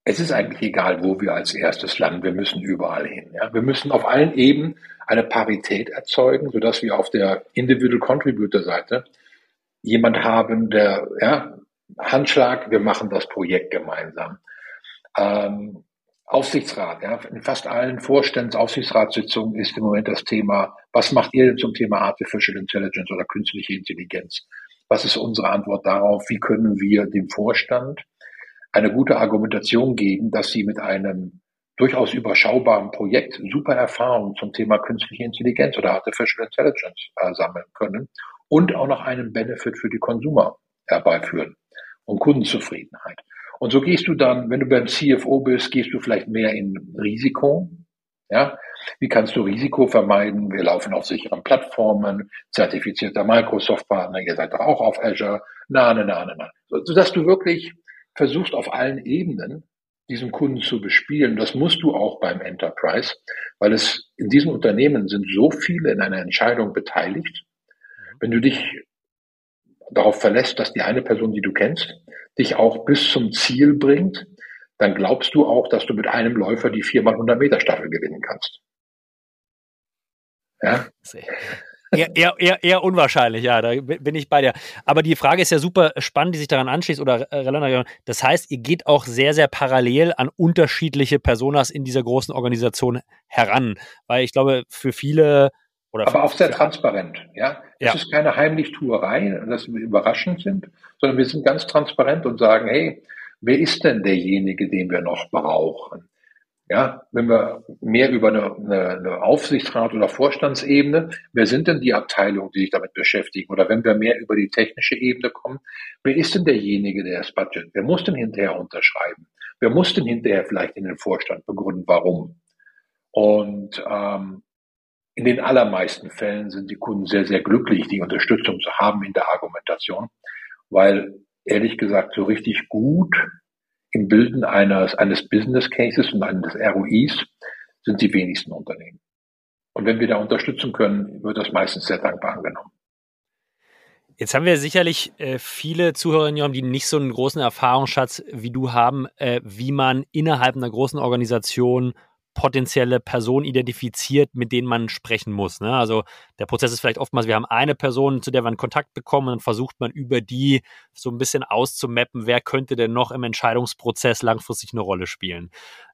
Es ist eigentlich egal, wo wir als erstes landen. Wir müssen überall hin. Ja? Wir müssen auf allen Ebenen eine Parität erzeugen, sodass wir auf der Individual Contributor Seite jemand haben, der, ja, Handschlag, wir machen das Projekt gemeinsam. Ähm, Aufsichtsrat, ja, in fast allen Vorstandsaufsichtsratssitzungen ist im Moment das Thema, was macht ihr denn zum Thema Artificial Intelligence oder künstliche Intelligenz? Was ist unsere Antwort darauf? Wie können wir dem Vorstand eine gute Argumentation geben, dass sie mit einem durchaus überschaubaren Projekt super Erfahrungen zum Thema künstliche Intelligenz oder Artificial Intelligence äh, sammeln können und auch noch einen Benefit für die Konsumer herbeiführen und Kundenzufriedenheit. Und so gehst du dann, wenn du beim CFO bist, gehst du vielleicht mehr in Risiko. Ja, wie kannst du Risiko vermeiden? Wir laufen auf sicheren Plattformen, zertifizierter Microsoft-Partner, ihr seid doch auch auf Azure. Na, na, na, na, na. Sodass du wirklich versuchst auf allen Ebenen diesen Kunden zu bespielen. Das musst du auch beim Enterprise, weil es in diesen Unternehmen sind so viele in einer Entscheidung beteiligt. Wenn du dich darauf verlässt, dass die eine Person, die du kennst, dich auch bis zum Ziel bringt, dann glaubst du auch, dass du mit einem Läufer die 4x100 Meter Staffel gewinnen kannst. Ja? Eher, eher, eher, eher unwahrscheinlich, ja, da bin ich bei dir. Aber die Frage ist ja super spannend, die sich daran anschließt oder äh, das heißt, ihr geht auch sehr, sehr parallel an unterschiedliche Personas in dieser großen Organisation heran, weil ich glaube, für viele oder aber auch sehr transparent, ja. Es ja. ist keine Heimlichtuerei, dass wir überraschend sind, sondern wir sind ganz transparent und sagen, hey, wer ist denn derjenige, den wir noch brauchen? Ja, wenn wir mehr über eine, eine, eine Aufsichtsrat oder Vorstandsebene, wer sind denn die Abteilungen, die sich damit beschäftigen? Oder wenn wir mehr über die technische Ebene kommen, wer ist denn derjenige, der das Budget? Wer muss denn hinterher unterschreiben? Wer muss denn hinterher vielleicht in den Vorstand begründen, warum? Und ähm, in den allermeisten Fällen sind die Kunden sehr, sehr glücklich, die Unterstützung zu haben in der Argumentation, weil ehrlich gesagt so richtig gut im Bilden eines, eines Business Cases und eines ROIs sind die wenigsten Unternehmen. Und wenn wir da unterstützen können, wird das meistens sehr dankbar angenommen. Jetzt haben wir sicherlich äh, viele Zuhörerinnen, die nicht so einen großen Erfahrungsschatz wie du haben, äh, wie man innerhalb einer großen Organisation potenzielle Personen identifiziert, mit denen man sprechen muss. Ne? Also der Prozess ist vielleicht oftmals, wir haben eine Person, zu der wir einen Kontakt bekommen und dann versucht man über die so ein bisschen auszumappen, wer könnte denn noch im Entscheidungsprozess langfristig eine Rolle spielen.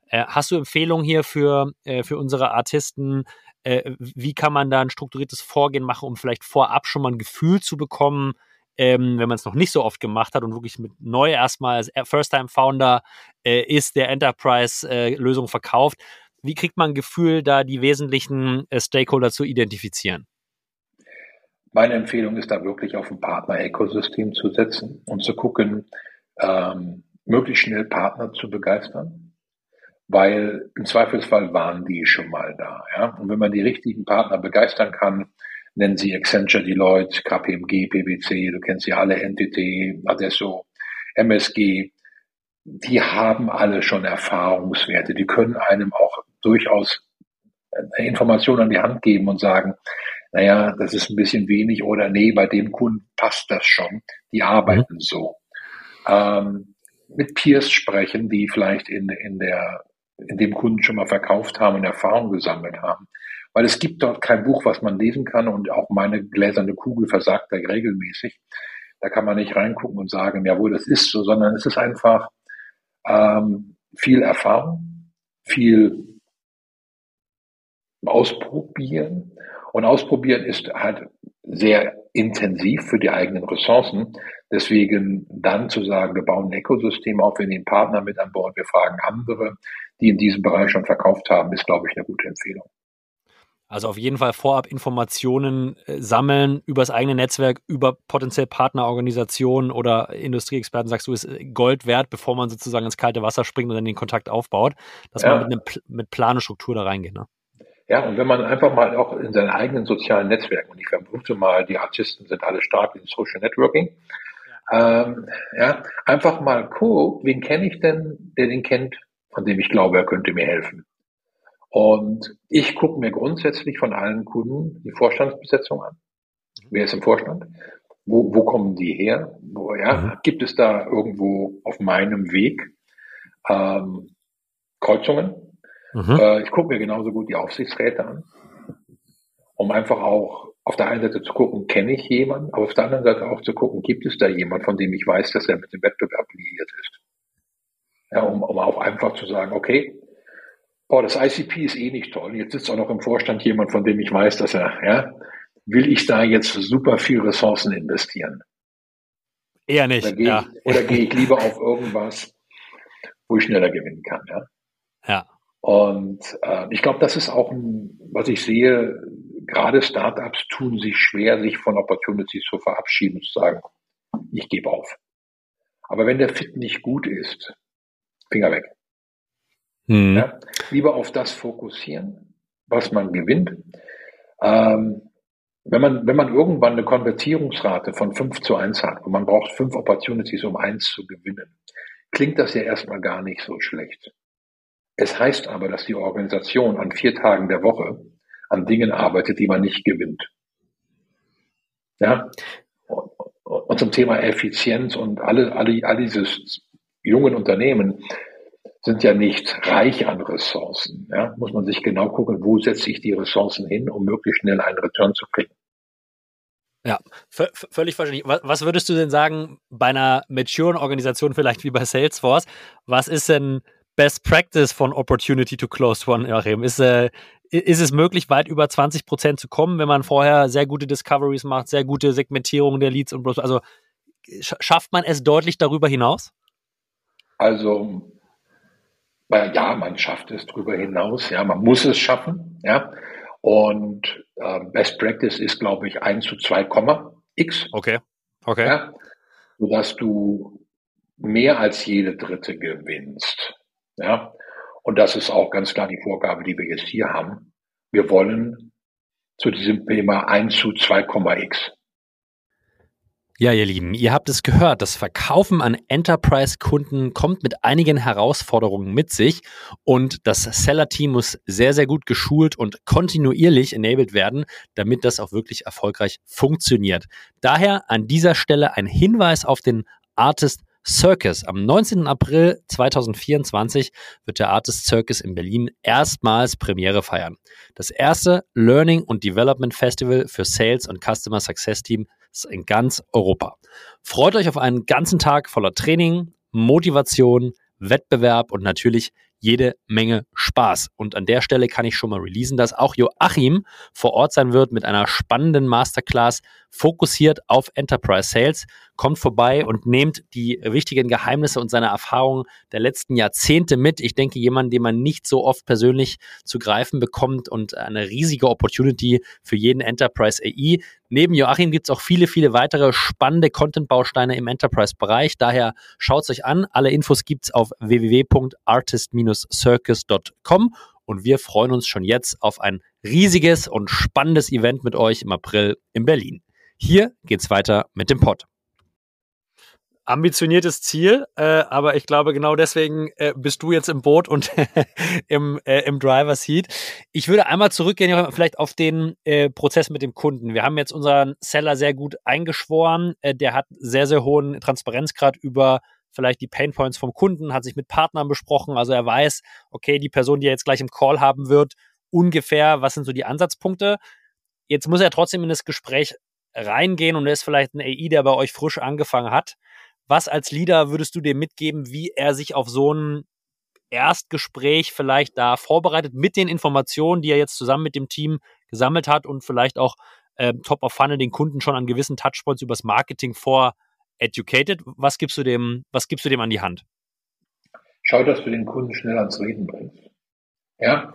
Äh, hast du Empfehlungen hier für, äh, für unsere Artisten? Äh, wie kann man da ein strukturiertes Vorgehen machen, um vielleicht vorab schon mal ein Gefühl zu bekommen, ähm, wenn man es noch nicht so oft gemacht hat und wirklich mit neu erstmal als First-Time-Founder äh, ist, der Enterprise-Lösung äh, verkauft, wie kriegt man ein Gefühl, da die wesentlichen äh, Stakeholder zu identifizieren? Meine Empfehlung ist da wirklich auf ein Partner-Ökosystem zu setzen und zu gucken, ähm, möglichst schnell Partner zu begeistern, weil im Zweifelsfall waren die schon mal da. Ja? Und wenn man die richtigen Partner begeistern kann, nennen sie Accenture, Deloitte, KPMG, PwC, du kennst sie alle, NTT, Adesso, MSG, die haben alle schon Erfahrungswerte, die können einem auch durchaus Informationen an die Hand geben und sagen, naja, das ist ein bisschen wenig oder nee, bei dem Kunden passt das schon. Die arbeiten mhm. so. Ähm, mit Peers sprechen, die vielleicht in, in, der, in dem Kunden schon mal verkauft haben und Erfahrung gesammelt haben. Weil es gibt dort kein Buch, was man lesen kann und auch meine gläserne Kugel versagt da regelmäßig. Da kann man nicht reingucken und sagen, jawohl, das ist so, sondern es ist einfach ähm, viel Erfahrung, viel Ausprobieren. Und ausprobieren ist halt sehr intensiv für die eigenen Ressourcen. Deswegen dann zu sagen, wir bauen ein Ökosystem auf, wir nehmen Partner mit an Bord, wir fragen andere, die in diesem Bereich schon verkauft haben, ist, glaube ich, eine gute Empfehlung. Also auf jeden Fall vorab Informationen äh, sammeln über das eigene Netzwerk, über potenziell Partnerorganisationen oder Industrieexperten, sagst du, ist äh, Gold wert, bevor man sozusagen ins kalte Wasser springt und dann den Kontakt aufbaut, dass ja. man mit, einem, mit Plan und Struktur da reingeht. Ne? Ja, und wenn man einfach mal auch in seinen eigenen sozialen Netzwerken, und ich vermute mal, die Artisten sind alle stark in Social Networking, ja, ähm, ja einfach mal guckt, wen kenne ich denn, der den kennt, von dem ich glaube, er könnte mir helfen. Und ich gucke mir grundsätzlich von allen Kunden die Vorstandsbesetzung an. Wer ist im Vorstand? Wo, wo kommen die her? Wo, ja, mhm. Gibt es da irgendwo auf meinem Weg ähm, Kreuzungen? Mhm. Äh, ich gucke mir genauso gut die Aufsichtsräte an, um einfach auch auf der einen Seite zu gucken, kenne ich jemanden, aber auf der anderen Seite auch zu gucken, gibt es da jemand, von dem ich weiß, dass er mit dem Wettbewerb liiert ist. Ja, um, um auch einfach zu sagen, okay, boah, das ICP ist eh nicht toll. Jetzt sitzt auch noch im Vorstand jemand, von dem ich weiß, dass er, ja, will ich da jetzt super viel Ressourcen investieren? Eher nicht. Oder gehe, ja. ich, oder gehe ich lieber auf irgendwas, wo ich schneller gewinnen kann, ja? Ja. Und äh, ich glaube, das ist auch ein, was ich sehe, gerade Startups tun sich schwer, sich von Opportunities zu verabschieden zu sagen, ich gebe auf. Aber wenn der Fit nicht gut ist, Finger weg. Mhm. Ja, lieber auf das fokussieren, was man gewinnt. Ähm, wenn man, wenn man irgendwann eine Konvertierungsrate von 5 zu 1 hat und man braucht fünf Opportunities, um eins zu gewinnen, klingt das ja erstmal gar nicht so schlecht. Es heißt aber, dass die Organisation an vier Tagen der Woche an Dingen arbeitet, die man nicht gewinnt. Ja? Und, zum Thema Effizienz und alle, alle, all dieses jungen Unternehmen, sind ja nicht reich an Ressourcen. Ja? Muss man sich genau gucken, wo setze ich die Ressourcen hin, um möglichst schnell einen Return zu kriegen. Ja, völlig verständlich. Was würdest du denn sagen bei einer maturen Organisation, vielleicht wie bei Salesforce? Was ist denn Best Practice von Opportunity to Close One, Joachim? Ist, äh, ist es möglich, weit über 20 Prozent zu kommen, wenn man vorher sehr gute Discoveries macht, sehr gute Segmentierung der Leads und also schafft man es deutlich darüber hinaus? Also ja, man schafft es darüber hinaus, ja, man muss es schaffen, ja. Und äh, Best Practice ist, glaube ich, 1 zu 2, x. Okay. Okay. Ja, sodass du mehr als jede dritte gewinnst. Ja. Und das ist auch ganz klar die Vorgabe, die wir jetzt hier haben. Wir wollen zu diesem Thema 1 zu 2,x. Ja, ihr Lieben, ihr habt es gehört, das Verkaufen an Enterprise-Kunden kommt mit einigen Herausforderungen mit sich und das Seller-Team muss sehr, sehr gut geschult und kontinuierlich enabled werden, damit das auch wirklich erfolgreich funktioniert. Daher an dieser Stelle ein Hinweis auf den Artist Circus. Am 19. April 2024 wird der Artist Circus in Berlin erstmals Premiere feiern. Das erste Learning und Development Festival für Sales und Customer Success Team in ganz Europa. Freut euch auf einen ganzen Tag voller Training, Motivation, Wettbewerb und natürlich jede Menge Spaß. Und an der Stelle kann ich schon mal releasen, dass auch Joachim vor Ort sein wird mit einer spannenden Masterclass fokussiert auf Enterprise Sales. Kommt vorbei und nehmt die wichtigen Geheimnisse und seine Erfahrungen der letzten Jahrzehnte mit. Ich denke, jemand, den man nicht so oft persönlich zu greifen bekommt und eine riesige Opportunity für jeden Enterprise AI. Neben Joachim gibt es auch viele, viele weitere spannende Content-Bausteine im Enterprise-Bereich. Daher schaut es euch an. Alle Infos gibt es auf www.artist-circus.com und wir freuen uns schon jetzt auf ein riesiges und spannendes Event mit euch im April in Berlin. Hier geht's weiter mit dem Pod. Ambitioniertes Ziel, äh, aber ich glaube, genau deswegen äh, bist du jetzt im Boot und im, äh, im Driver Seat. Ich würde einmal zurückgehen, vielleicht auf den äh, Prozess mit dem Kunden. Wir haben jetzt unseren Seller sehr gut eingeschworen. Äh, der hat sehr, sehr hohen Transparenzgrad über vielleicht die Painpoints vom Kunden, hat sich mit Partnern besprochen. Also er weiß, okay, die Person, die er jetzt gleich im Call haben wird, ungefähr, was sind so die Ansatzpunkte. Jetzt muss er trotzdem in das Gespräch reingehen und er ist vielleicht ein AI, der bei euch frisch angefangen hat. Was als Leader würdest du dem mitgeben, wie er sich auf so ein Erstgespräch vielleicht da vorbereitet mit den Informationen, die er jetzt zusammen mit dem Team gesammelt hat und vielleicht auch äh, Top of Funnel den Kunden schon an gewissen Touchpoints übers Marketing vor educated. Was gibst du dem, was gibst du dem an die Hand? Schau, dass du den Kunden schnell ans Reden bringst. Ja,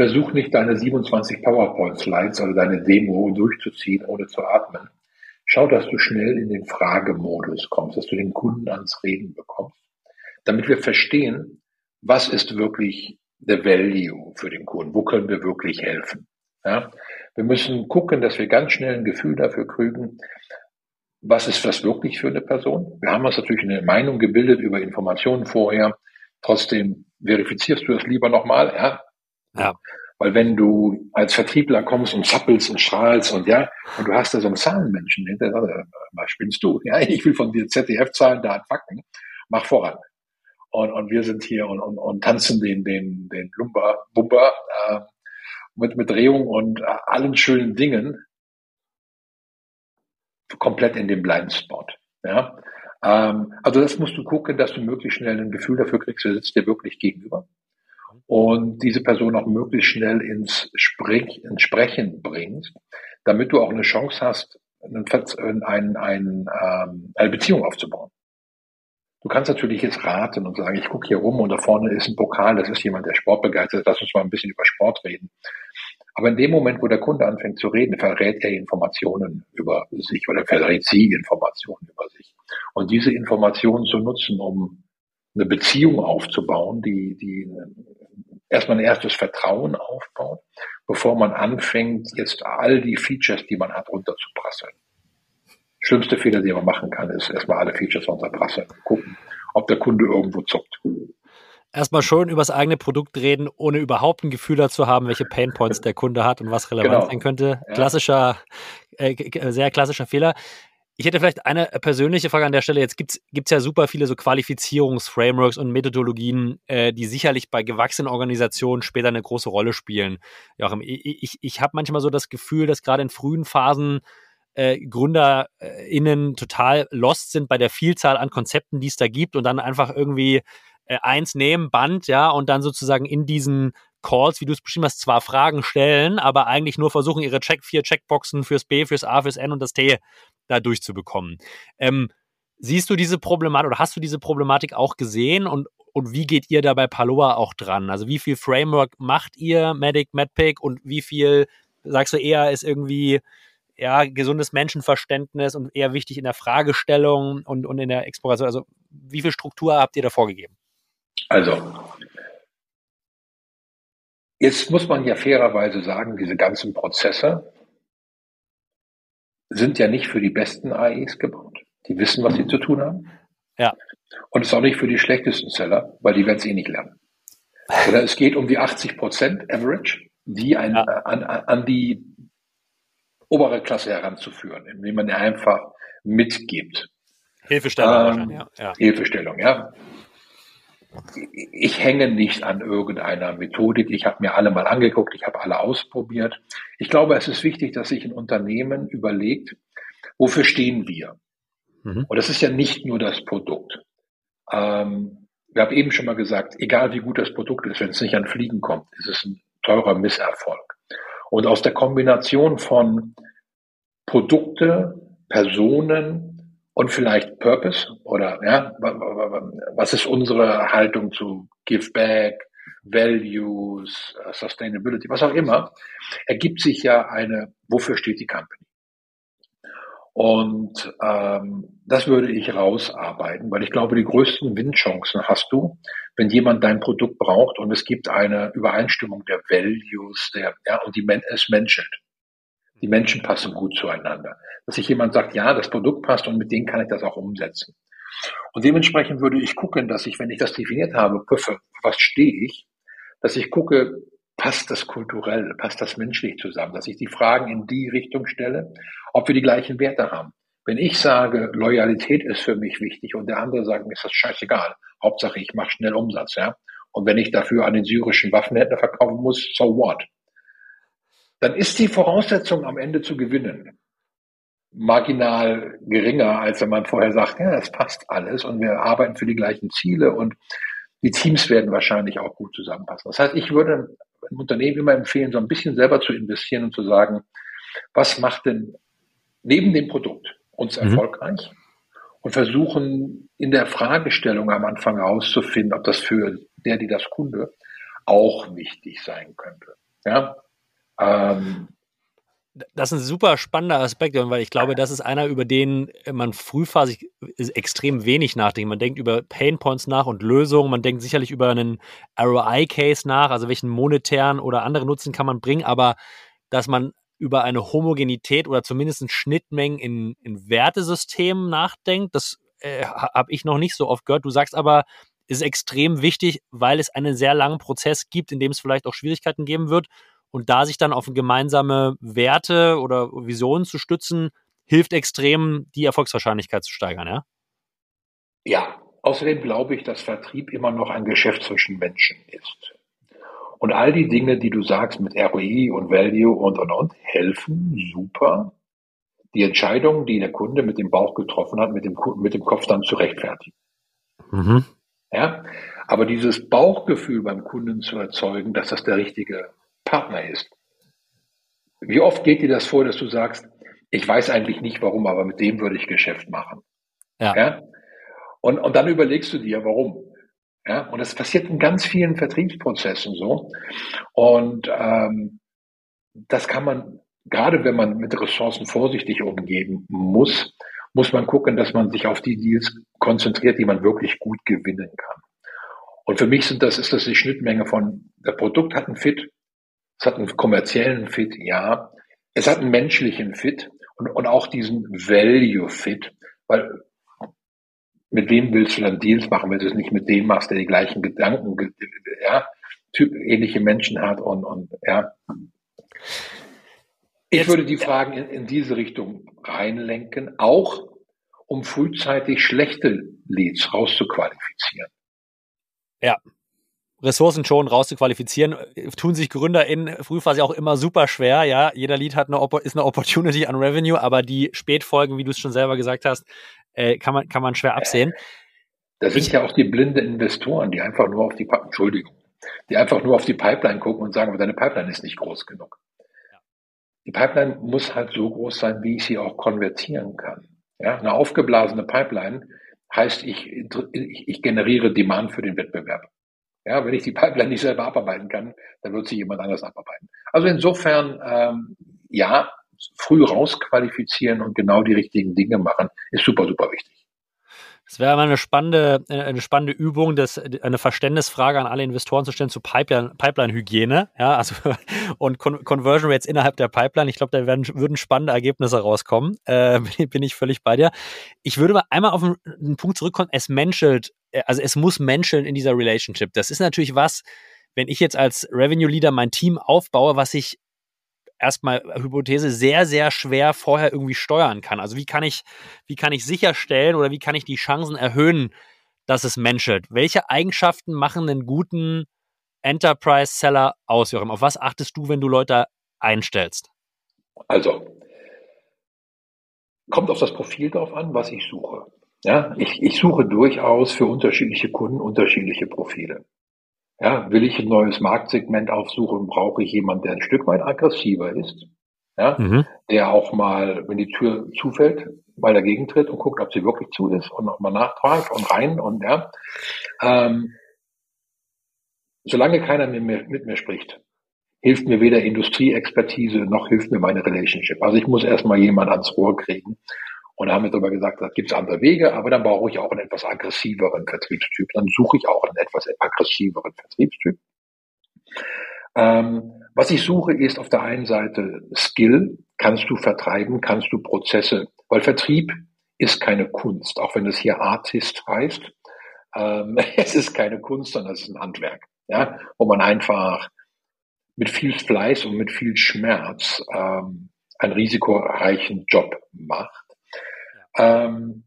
Versuch nicht deine 27 PowerPoint-Slides oder deine Demo durchzuziehen, ohne zu atmen. Schau, dass du schnell in den Fragemodus kommst, dass du den Kunden ans Reden bekommst, damit wir verstehen, was ist wirklich der Value für den Kunden, wo können wir wirklich helfen. Ja? Wir müssen gucken, dass wir ganz schnell ein Gefühl dafür kriegen, was ist das wirklich für eine Person. Wir haben uns natürlich eine Meinung gebildet über Informationen vorher. Trotzdem verifizierst du es lieber nochmal. Ja? Ja. Weil wenn du als Vertriebler kommst und zappelst und strahlst und ja, und du hast da so einen Zahlenmenschen hinter, was spinnst du? Ja, ich will von dir ZDF-Zahlen, da Fakten, mach voran. Und, und wir sind hier und, und, und tanzen den, den, den Lumba, Bumba, äh, mit, mit Drehung und äh, allen schönen Dingen komplett in den Blindspot. Ja? Ähm, also das musst du gucken, dass du möglichst schnell ein Gefühl dafür kriegst, wer sitzt dir wirklich gegenüber. Und diese Person auch möglichst schnell ins, Sprech, ins Sprechen bringst, damit du auch eine Chance hast, ein, ein, ein, ähm, eine Beziehung aufzubauen. Du kannst natürlich jetzt raten und sagen, ich gucke hier rum und da vorne ist ein Pokal, das ist jemand, der Sport begeistert, lass uns mal ein bisschen über Sport reden. Aber in dem Moment, wo der Kunde anfängt zu reden, verrät er Informationen über sich oder verrät sie Informationen über sich. Und diese Informationen zu nutzen, um eine Beziehung aufzubauen, die, die erstmal ein erstes Vertrauen aufbaut, bevor man anfängt, jetzt all die Features, die man hat, runterzuprasseln. Schlimmste Fehler, den man machen kann, ist erstmal alle Features runterprasseln, gucken, ob der Kunde irgendwo zuckt erstmal schon über das eigene Produkt reden, ohne überhaupt ein Gefühl dazu haben, welche Painpoints der Kunde hat und was relevant genau. sein könnte. Klassischer, äh, sehr klassischer Fehler. Ich hätte vielleicht eine persönliche Frage an der Stelle. Jetzt gibt es ja super viele so Qualifizierungsframeworks und Methodologien, äh, die sicherlich bei gewachsenen Organisationen später eine große Rolle spielen. Joachim, ich, ich, ich habe manchmal so das Gefühl, dass gerade in frühen Phasen äh, GründerInnen total lost sind bei der Vielzahl an Konzepten, die es da gibt und dann einfach irgendwie äh, eins nehmen, Band, ja, und dann sozusagen in diesen Calls, wie du es beschrieben hast, zwar Fragen stellen, aber eigentlich nur versuchen, ihre Check vier Checkboxen fürs B, fürs A, fürs N und das T da durchzubekommen. Ähm, siehst du diese Problematik oder hast du diese Problematik auch gesehen und, und wie geht ihr da bei Paloa auch dran? Also wie viel Framework macht ihr, Medic, MedPick und wie viel sagst du eher ist irgendwie ja, gesundes Menschenverständnis und eher wichtig in der Fragestellung und, und in der Exploration? Also wie viel Struktur habt ihr da vorgegeben? Also, jetzt muss man ja fairerweise sagen, diese ganzen Prozesse sind ja nicht für die besten AEs gebaut. Die wissen, was sie zu tun haben. Ja. Und es ist auch nicht für die schlechtesten Seller, weil die werden es eh nicht lernen. Oder es geht um die 80 Prozent Average, die ein, ja. an, an die obere Klasse heranzuführen, indem man einfach mitgibt. Hilfestellung. Ähm, ja. ja. Hilfestellung, ja ich hänge nicht an irgendeiner Methodik. Ich habe mir alle mal angeguckt, ich habe alle ausprobiert. Ich glaube, es ist wichtig, dass sich ein Unternehmen überlegt, wofür stehen wir? Mhm. Und das ist ja nicht nur das Produkt. Ähm, wir haben eben schon mal gesagt, egal wie gut das Produkt ist, wenn es nicht an Fliegen kommt, ist es ein teurer Misserfolg. Und aus der Kombination von Produkte, Personen, und vielleicht Purpose oder ja, was ist unsere Haltung zu Give Back, Values, uh, Sustainability, was auch immer, ergibt sich ja eine, wofür steht die Company? Und ähm, das würde ich rausarbeiten, weil ich glaube, die größten Windchancen hast du, wenn jemand dein Produkt braucht und es gibt eine Übereinstimmung der Values, der ja und die es menschelt. Die Menschen passen gut zueinander. Dass sich jemand sagt, ja, das Produkt passt und mit denen kann ich das auch umsetzen. Und dementsprechend würde ich gucken, dass ich, wenn ich das definiert habe, für was stehe ich, dass ich gucke, passt das kulturell, passt das menschlich zusammen, dass ich die Fragen in die Richtung stelle, ob wir die gleichen Werte haben. Wenn ich sage, Loyalität ist für mich wichtig und der andere sagt, mir ist das scheißegal, Hauptsache ich mache schnell Umsatz, ja. Und wenn ich dafür an den syrischen Waffenhändler verkaufen muss, so what? Dann ist die Voraussetzung am Ende zu gewinnen marginal geringer, als wenn man vorher sagt, ja, das passt alles und wir arbeiten für die gleichen Ziele und die Teams werden wahrscheinlich auch gut zusammenpassen. Das heißt, ich würde einem Unternehmen immer empfehlen, so ein bisschen selber zu investieren und zu sagen, was macht denn neben dem Produkt uns mhm. erfolgreich? Und versuchen in der Fragestellung am Anfang herauszufinden, ob das für der, die das Kunde auch wichtig sein könnte. Ja, ähm, das ist ein super spannender Aspekt, weil ich glaube, das ist einer, über den man frühphasig extrem wenig nachdenkt. Man denkt über Painpoints nach und Lösungen. Man denkt sicherlich über einen ROI-Case nach, also welchen monetären oder anderen Nutzen kann man bringen, aber dass man über eine Homogenität oder zumindest Schnittmengen in, in Wertesystemen nachdenkt, das äh, habe ich noch nicht so oft gehört. Du sagst aber, ist extrem wichtig, weil es einen sehr langen Prozess gibt, in dem es vielleicht auch Schwierigkeiten geben wird. Und da sich dann auf gemeinsame Werte oder Visionen zu stützen, hilft extrem, die Erfolgswahrscheinlichkeit zu steigern, ja? Ja, außerdem glaube ich, dass Vertrieb immer noch ein Geschäft zwischen Menschen ist. Und all die Dinge, die du sagst mit ROI und Value und, und, und, helfen super, die Entscheidung, die der Kunde mit dem Bauch getroffen hat, mit dem, mit dem Kopf dann zu rechtfertigen. Mhm. Ja, aber dieses Bauchgefühl beim Kunden zu erzeugen, dass das der richtige Partner ist. Wie oft geht dir das vor, dass du sagst, ich weiß eigentlich nicht warum, aber mit dem würde ich Geschäft machen. Ja. ja? Und, und dann überlegst du dir, warum. Ja, und das passiert in ganz vielen Vertriebsprozessen so. Und ähm, das kann man, gerade wenn man mit Ressourcen vorsichtig umgehen muss, muss man gucken, dass man sich auf die Deals konzentriert, die man wirklich gut gewinnen kann. Und für mich sind das, ist das die Schnittmenge von, der Produkt hat einen Fit, es hat einen kommerziellen Fit, ja, es hat einen menschlichen Fit und, und auch diesen Value Fit, weil mit wem willst du dann Deals machen, wenn du es nicht mit dem machst, der die gleichen Gedanken, ja, typ, ähnliche Menschen hat und, und ja. Ich würde die Fragen in, in diese Richtung reinlenken, auch um frühzeitig schlechte Leads rauszuqualifizieren. Ja, Ressourcen schon rauszuqualifizieren, tun sich Gründer in Frühphase auch immer super schwer. Ja, jeder Lead hat eine, ist eine Opportunity an Revenue, aber die Spätfolgen, wie du es schon selber gesagt hast, äh, kann man kann man schwer absehen. Das sind ja auch die blinde Investoren, die einfach nur auf die Entschuldigung, die einfach nur auf die Pipeline gucken und sagen, aber deine Pipeline ist nicht groß genug. Die Pipeline muss halt so groß sein, wie ich sie auch konvertieren kann. Ja, eine aufgeblasene Pipeline heißt, ich, ich, ich generiere Demand für den Wettbewerb. Ja, wenn ich die Pipeline nicht selber abarbeiten kann, dann wird sie jemand anders abarbeiten. Also insofern, ähm, ja, früh rausqualifizieren und genau die richtigen Dinge machen, ist super, super wichtig. Es wäre mal eine spannende, äh, eine spannende Übung, das, eine Verständnisfrage an alle Investoren zu stellen zu Pipeline, Pipeline-Hygiene, ja, also und Con Conversion Rates innerhalb der Pipeline. Ich glaube, da werden, würden spannende Ergebnisse rauskommen. Äh, bin ich völlig bei dir. Ich würde mal einmal auf einen Punkt zurückkommen. Es menschelt, äh, also es muss menscheln in dieser Relationship. Das ist natürlich was, wenn ich jetzt als Revenue Leader mein Team aufbaue, was ich erstmal Hypothese sehr, sehr schwer vorher irgendwie steuern kann. Also wie kann ich, wie kann ich sicherstellen oder wie kann ich die Chancen erhöhen, dass es menschelt? Welche Eigenschaften machen einen guten Enterprise-Seller aus, Joachim? Auf was achtest du, wenn du Leute einstellst? Also, kommt auf das Profil drauf an, was ich suche. Ja, ich, ich suche durchaus für unterschiedliche Kunden unterschiedliche Profile. Ja, will ich ein neues Marktsegment aufsuchen, brauche ich jemanden, der ein Stück weit aggressiver ist. Ja, mhm. der auch mal, wenn die Tür zufällt, mal dagegen tritt und guckt, ob sie wirklich zu ist und nochmal nachfragt und rein und ja. Ähm, solange keiner mit mir, mit mir spricht, hilft mir weder Industrieexpertise noch hilft mir meine Relationship. Also ich muss erstmal jemand ans Rohr kriegen, und da haben wir darüber gesagt, da gibt es andere Wege, aber dann brauche ich auch einen etwas aggressiveren Vertriebstyp. Dann suche ich auch einen etwas aggressiveren Vertriebstyp. Ähm, was ich suche, ist auf der einen Seite Skill. Kannst du vertreiben? Kannst du Prozesse? Weil Vertrieb ist keine Kunst, auch wenn es hier Artist heißt. Ähm, es ist keine Kunst, sondern es ist ein Handwerk, ja, wo man einfach mit viel Fleiß und mit viel Schmerz ähm, einen risikoreichen Job macht. Ähm,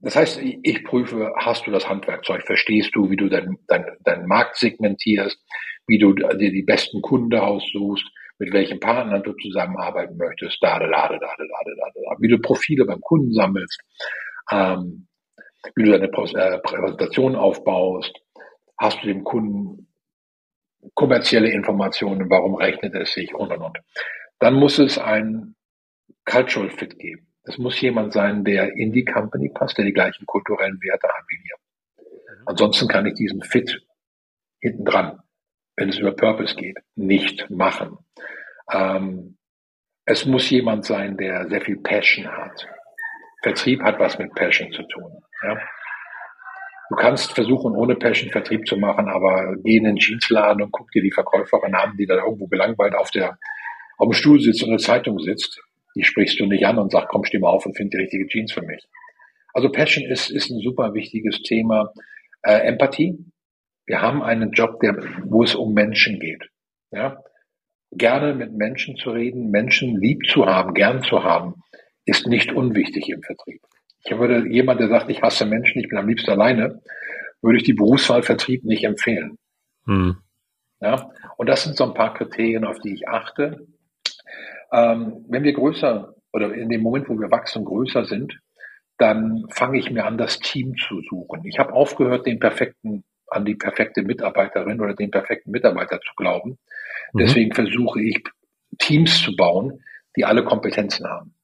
das heißt, ich prüfe, hast du das Handwerkzeug, verstehst du, wie du deinen dein, dein Markt segmentierst, wie du dir die besten Kunden aussuchst, mit welchen Partnern du zusammenarbeiten möchtest, da, da, da, da, da, da, da, da, wie du Profile beim Kunden sammelst, ähm, wie du deine äh, Präsentation aufbaust, hast du dem Kunden kommerzielle Informationen, warum rechnet es sich und und und. Dann muss es ein Cultural Fit geben. Es muss jemand sein, der in die Company passt, der die gleichen kulturellen Werte hat wie wir. Mhm. Ansonsten kann ich diesen Fit hinten dran, wenn es über Purpose geht, nicht machen. Ähm, es muss jemand sein, der sehr viel Passion hat. Vertrieb hat was mit Passion zu tun. Ja? Du kannst versuchen, ohne Passion Vertrieb zu machen, aber geh in den Jeansladen und guck dir die Verkäuferin an, die da irgendwo gelangweilt auf der auf dem Stuhl sitzt und eine Zeitung sitzt die sprichst du nicht an und sagst, komm, steh mal auf und find die richtige Jeans für mich. Also Passion ist, ist ein super wichtiges Thema. Äh, Empathie. Wir haben einen Job, der, wo es um Menschen geht. Ja? Gerne mit Menschen zu reden, Menschen lieb zu haben, gern zu haben, ist nicht unwichtig im Vertrieb. Ich würde jemand, der sagt, ich hasse Menschen, ich bin am liebsten alleine, würde ich die Berufswahl Vertrieb nicht empfehlen. Hm. Ja? Und das sind so ein paar Kriterien, auf die ich achte. Ähm, wenn wir größer oder in dem Moment, wo wir wachsen und größer sind, dann fange ich mir an, das Team zu suchen. Ich habe aufgehört, den perfekten, an die perfekte Mitarbeiterin oder den perfekten Mitarbeiter zu glauben. Mhm. Deswegen versuche ich, Teams zu bauen, die alle Kompetenzen haben.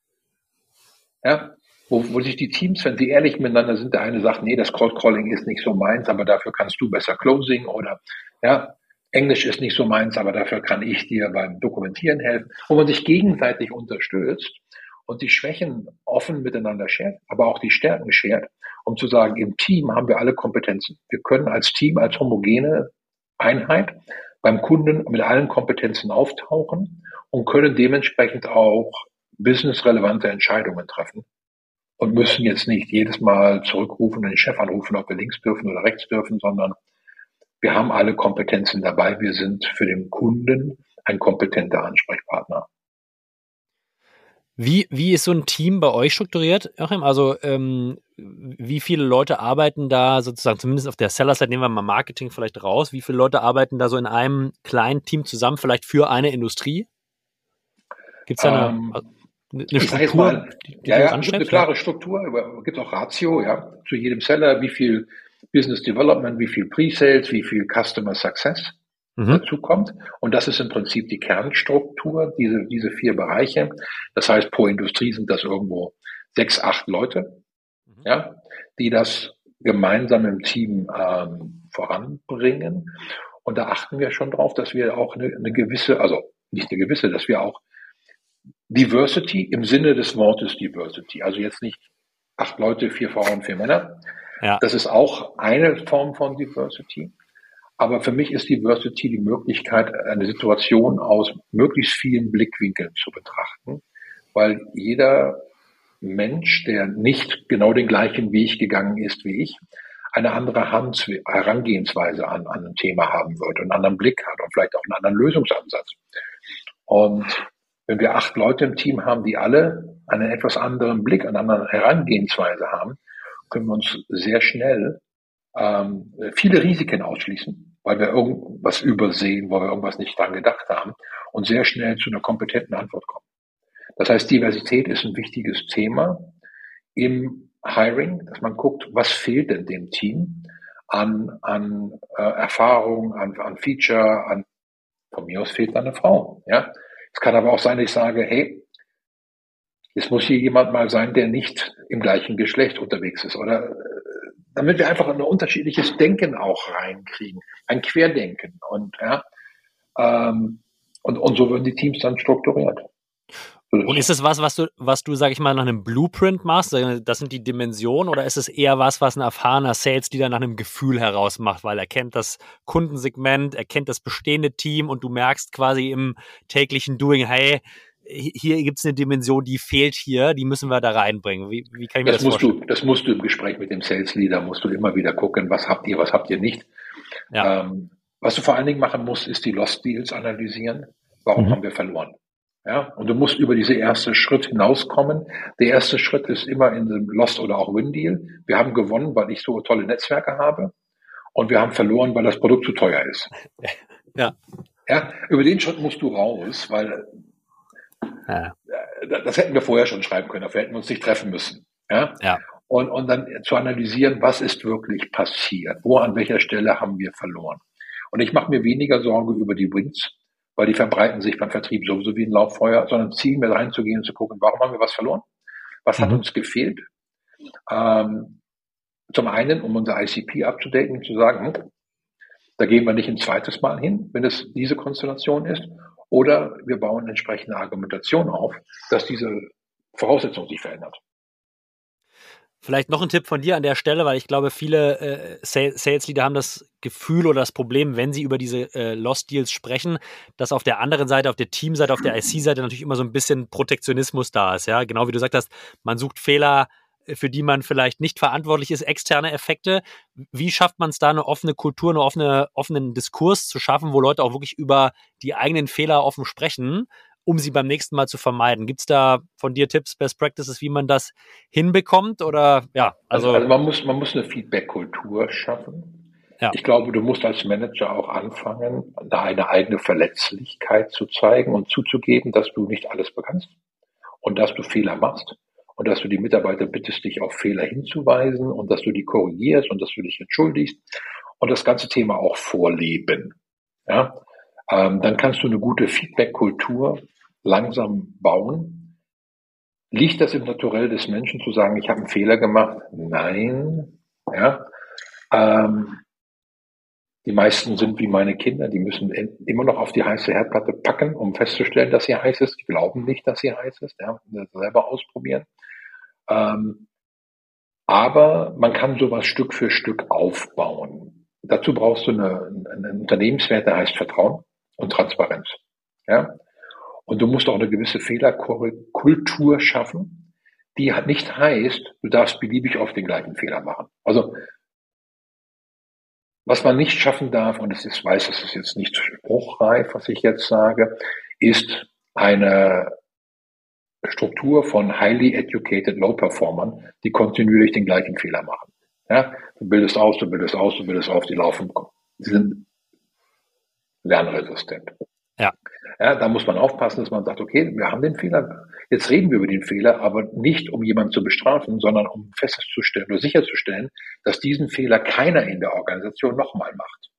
Ja, wo, wo sich die Teams, wenn sie ehrlich miteinander sind, der eine sagt, nee, das Cold Calling ist nicht so meins, aber dafür kannst du besser Closing oder ja, Englisch ist nicht so meins, aber dafür kann ich dir beim Dokumentieren helfen, wo man sich gegenseitig unterstützt und die Schwächen offen miteinander schert, aber auch die Stärken schert, um zu sagen, im Team haben wir alle Kompetenzen. Wir können als Team, als homogene Einheit beim Kunden mit allen Kompetenzen auftauchen und können dementsprechend auch businessrelevante Entscheidungen treffen und müssen jetzt nicht jedes Mal zurückrufen und den Chef anrufen, ob wir links dürfen oder rechts dürfen, sondern wir haben alle Kompetenzen dabei. Wir sind für den Kunden ein kompetenter Ansprechpartner. Wie, wie ist so ein Team bei euch strukturiert, Joachim? Also ähm, wie viele Leute arbeiten da sozusagen, zumindest auf der Seller-Seite, nehmen wir mal Marketing vielleicht raus, wie viele Leute arbeiten da so in einem kleinen Team zusammen, vielleicht für eine Industrie? Gibt es da eine, ähm, eine Struktur? Mal, die, die ja, ja, eine klare Struktur, gibt auch Ratio, ja, zu jedem Seller, wie viel Business Development, wie viel Pre-Sales, wie viel Customer Success mhm. dazu kommt. Und das ist im Prinzip die Kernstruktur, diese, diese vier Bereiche. Das heißt, pro Industrie sind das irgendwo sechs, acht Leute, mhm. ja, die das gemeinsam im Team ähm, voranbringen. Und da achten wir schon drauf, dass wir auch eine, eine gewisse, also nicht eine gewisse, dass wir auch Diversity im Sinne des Wortes Diversity, also jetzt nicht acht Leute, vier Frauen, vier Männer. Ja. Das ist auch eine Form von Diversity. Aber für mich ist Diversity die Möglichkeit, eine Situation aus möglichst vielen Blickwinkeln zu betrachten, weil jeder Mensch, der nicht genau den gleichen Weg gegangen ist wie ich, eine andere Herangehensweise an, an ein Thema haben wird, einen anderen Blick hat und vielleicht auch einen anderen Lösungsansatz. Und wenn wir acht Leute im Team haben, die alle einen etwas anderen Blick, eine andere Herangehensweise haben, können wir uns sehr schnell ähm, viele Risiken ausschließen weil wir irgendwas übersehen, weil wir irgendwas nicht dran gedacht haben und sehr schnell zu einer kompetenten Antwort kommen. Das heißt, Diversität ist ein wichtiges Thema im Hiring, dass man guckt, was fehlt denn dem Team an, an äh, Erfahrung, an, an Feature, an von mir aus fehlt da eine Frau. Ja, es kann aber auch sein, dass ich sage, hey, es muss hier jemand mal sein, der nicht im gleichen Geschlecht unterwegs ist oder damit wir einfach ein unterschiedliches Denken auch reinkriegen, ein Querdenken und ja, ähm, und, und so werden die Teams dann strukturiert. Und ist es was, was du, was du, sag ich mal, nach einem Blueprint machst? Das sind die Dimensionen oder ist es eher was, was ein erfahrener Sales Leader nach einem Gefühl heraus macht, weil er kennt das Kundensegment, er kennt das bestehende Team und du merkst quasi im täglichen Doing, hey, hier gibt es eine Dimension, die fehlt hier, die müssen wir da reinbringen. Wie, wie kann ich mir das, das musst vorstellen? Du, das musst du im Gespräch mit dem Sales Leader, musst du immer wieder gucken, was habt ihr, was habt ihr nicht. Ja. Ähm, was du vor allen Dingen machen musst, ist die Lost Deals analysieren. Warum mhm. haben wir verloren? Ja, und du musst über diese erste Schritt hinauskommen. Der erste Schritt ist immer in dem Lost oder auch Win Deal. Wir haben gewonnen, weil ich so tolle Netzwerke habe. Und wir haben verloren, weil das Produkt zu teuer ist. Ja. Ja, über den Schritt musst du raus, weil ja. Das hätten wir vorher schon schreiben können, dafür hätten wir uns nicht treffen müssen. Ja. ja. Und, und dann zu analysieren, was ist wirklich passiert, wo an welcher Stelle haben wir verloren. Und ich mache mir weniger Sorge über die Wins, weil die verbreiten sich beim Vertrieb sowieso wie ein Lauffeuer, sondern Ziel mir reinzugehen und zu gucken, warum haben wir was verloren? Was mhm. hat uns gefehlt? Ähm, zum einen, um unser ICP abzudecken und zu sagen, hm, da gehen wir nicht ein zweites Mal hin, wenn es diese Konstellation ist. Oder wir bauen entsprechende Argumentation auf, dass diese Voraussetzung sich verändert. Vielleicht noch ein Tipp von dir an der Stelle, weil ich glaube, viele äh, Sales Leader haben das Gefühl oder das Problem, wenn sie über diese äh, Lost Deals sprechen, dass auf der anderen Seite, auf der Teamseite, auf der IC-Seite natürlich immer so ein bisschen Protektionismus da ist. Ja, genau wie du gesagt hast, man sucht Fehler für die man vielleicht nicht verantwortlich ist, externe Effekte. Wie schafft man es da, eine offene Kultur, eine offene, offenen Diskurs zu schaffen, wo Leute auch wirklich über die eigenen Fehler offen sprechen, um sie beim nächsten Mal zu vermeiden? Gibt es da von dir Tipps, Best Practices, wie man das hinbekommt? Oder ja, also, also, also man muss man muss eine Feedback-Kultur schaffen. Ja. Ich glaube, du musst als Manager auch anfangen, eine eigene Verletzlichkeit zu zeigen und zuzugeben, dass du nicht alles bekannst und dass du Fehler machst und dass du die Mitarbeiter bittest, dich auf Fehler hinzuweisen und dass du die korrigierst und dass du dich entschuldigst und das ganze Thema auch vorleben. Ja, ähm, dann kannst du eine gute Feedback-Kultur langsam bauen. Liegt das im Naturell des Menschen zu sagen, ich habe einen Fehler gemacht? Nein. Ja. Ähm, die meisten sind wie meine Kinder, die müssen immer noch auf die heiße Herdplatte packen, um festzustellen, dass sie heiß ist. Die glauben nicht, dass sie heiß ist, ja, selber ausprobieren. Ähm, aber man kann sowas Stück für Stück aufbauen. Dazu brauchst du eine, einen Unternehmenswert, der heißt Vertrauen und Transparenz. Ja? Und du musst auch eine gewisse Fehlerkultur schaffen, die nicht heißt, du darfst beliebig oft den gleichen Fehler machen. Also was man nicht schaffen darf, und es ist, weiß, es ist jetzt nicht spruchreif, was ich jetzt sage, ist eine Struktur von highly educated low performern, die kontinuierlich den gleichen Fehler machen. Ja, du bildest aus, du bildest aus, du bildest auf, die laufen, die sind lernresistent. Ja. ja. Da muss man aufpassen, dass man sagt, okay, wir haben den Fehler, jetzt reden wir über den Fehler, aber nicht um jemanden zu bestrafen, sondern um festzustellen oder sicherzustellen, dass diesen Fehler keiner in der Organisation nochmal macht.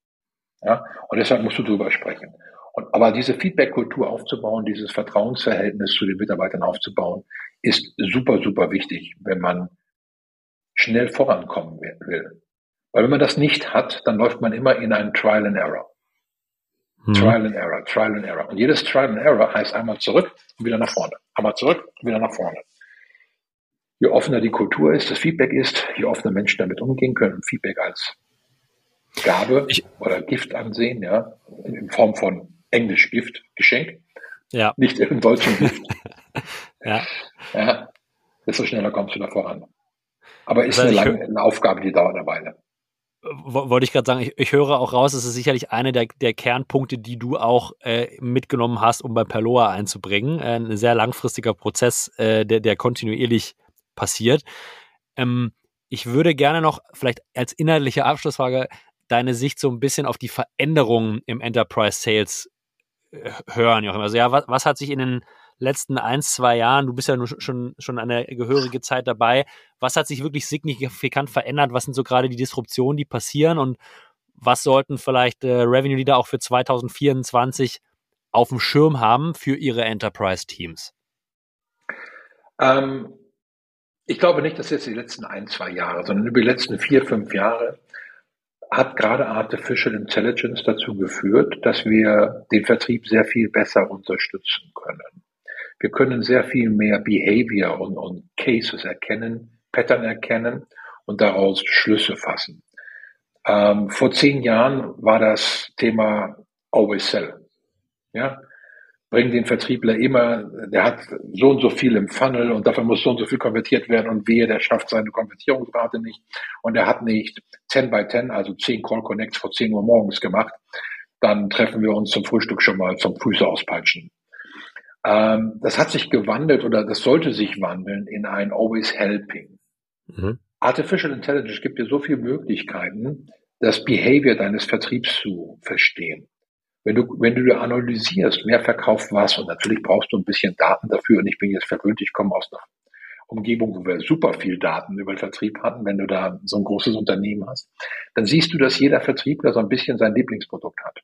Ja. Und deshalb musst du drüber sprechen. Und, aber diese Feedback-Kultur aufzubauen, dieses Vertrauensverhältnis zu den Mitarbeitern aufzubauen, ist super, super wichtig, wenn man schnell vorankommen will. Weil wenn man das nicht hat, dann läuft man immer in einen Trial and Error. Mhm. Trial and Error, Trial and Error. Und jedes Trial and Error heißt einmal zurück und wieder nach vorne. Einmal zurück und wieder nach vorne. Je offener die Kultur ist, das Feedback ist, je offener Menschen damit umgehen können, Feedback als Gabe ich, oder Gift ansehen, ja, in Form von Englisch Gift, Geschenk. Ja. Nicht im deutschen Gift. ja. Ja. Desto schneller kommst du da voran. Aber ist eine, lange, eine Aufgabe, die dauert eine Weile wollte ich gerade sagen, ich, ich, höre auch raus, es ist sicherlich eine der, der Kernpunkte, die du auch äh, mitgenommen hast, um bei Perloa einzubringen. Äh, ein sehr langfristiger Prozess, äh, der, der kontinuierlich passiert. Ähm, ich würde gerne noch vielleicht als inhaltliche Abschlussfrage deine Sicht so ein bisschen auf die Veränderungen im Enterprise Sales hören, Joachim. Also ja, was, was hat sich in den letzten ein, zwei Jahren, du bist ja schon, schon eine gehörige Zeit dabei, was hat sich wirklich signifikant verändert? Was sind so gerade die Disruptionen, die passieren und was sollten vielleicht äh, Revenue Leader auch für 2024 auf dem Schirm haben für ihre Enterprise-Teams? Ähm, ich glaube nicht, dass jetzt die letzten ein, zwei Jahre, sondern über die letzten vier, fünf Jahre hat gerade Artificial Intelligence dazu geführt, dass wir den Vertrieb sehr viel besser unterstützen können. Wir können sehr viel mehr Behavior und, und Cases erkennen, Pattern erkennen und daraus Schlüsse fassen. Ähm, vor zehn Jahren war das Thema Always Sell. Ja, bring den Vertriebler immer, der hat so und so viel im Funnel und davon muss so und so viel konvertiert werden und wehe, der schafft seine Konvertierungsrate nicht und er hat nicht 10 by 10, also 10 Call Connects vor 10 Uhr morgens gemacht, dann treffen wir uns zum Frühstück schon mal zum Füße auspeitschen. Ähm, das hat sich gewandelt oder das sollte sich wandeln in ein Always Helping. Mhm. Artificial Intelligence gibt dir so viele Möglichkeiten, das Behavior deines Vertriebs zu verstehen. Wenn du, wenn du analysierst, wer verkauft was, und natürlich brauchst du ein bisschen Daten dafür, und ich bin jetzt verwöhnt, ich komme aus einer Umgebung, wo wir super viel Daten über den Vertrieb hatten, wenn du da so ein großes Unternehmen hast, dann siehst du, dass jeder Vertriebler so ein bisschen sein Lieblingsprodukt hat.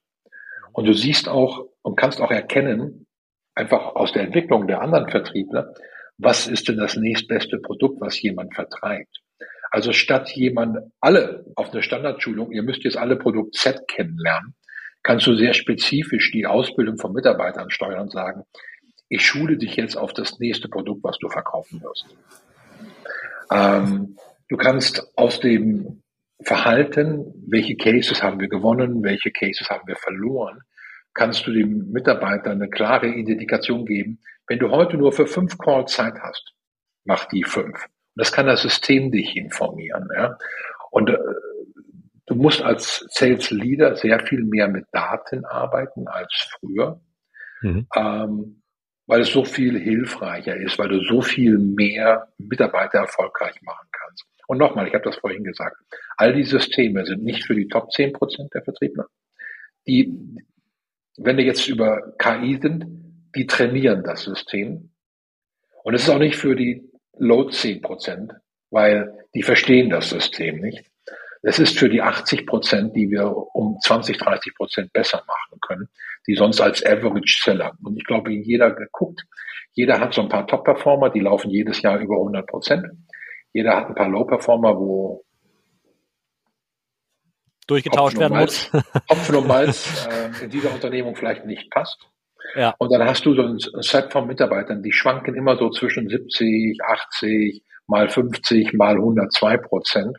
Und du siehst auch und kannst auch erkennen, einfach aus der Entwicklung der anderen Vertriebler, was ist denn das nächstbeste Produkt, was jemand vertreibt. Also statt jemand alle auf eine Standardschulung, ihr müsst jetzt alle Produkt Z kennenlernen, kannst du sehr spezifisch die Ausbildung von Mitarbeitern steuern und sagen, ich schule dich jetzt auf das nächste Produkt, was du verkaufen wirst. Ähm, du kannst aus dem Verhalten, welche Cases haben wir gewonnen, welche Cases haben wir verloren, kannst du dem Mitarbeiter eine klare Indikation geben. Wenn du heute nur für fünf Calls Zeit hast, mach die fünf. das kann das System dich informieren. Ja? Und äh, du musst als Sales Leader sehr viel mehr mit Daten arbeiten als früher, mhm. ähm, weil es so viel hilfreicher ist, weil du so viel mehr Mitarbeiter erfolgreich machen kannst. Und nochmal, ich habe das vorhin gesagt, all die Systeme sind nicht für die Top 10 Prozent der Vertriebler. Die, wenn wir jetzt über KI sind, die trainieren das System. Und es ist auch nicht für die Low 10 Prozent, weil die verstehen das System nicht. Es ist für die 80 Prozent, die wir um 20, 30 Prozent besser machen können, die sonst als Average Seller. Und ich glaube, jeder geguckt, jeder hat so ein paar Top-Performer, die laufen jedes Jahr über 100 Prozent. Jeder hat ein paar Low-Performer, wo durchgetauscht werden muss. Hopfen und Malz äh, in dieser Unternehmung vielleicht nicht passt. Ja. Und dann hast du so ein Set von Mitarbeitern, die schwanken immer so zwischen 70, 80, mal 50, mal 102 Prozent.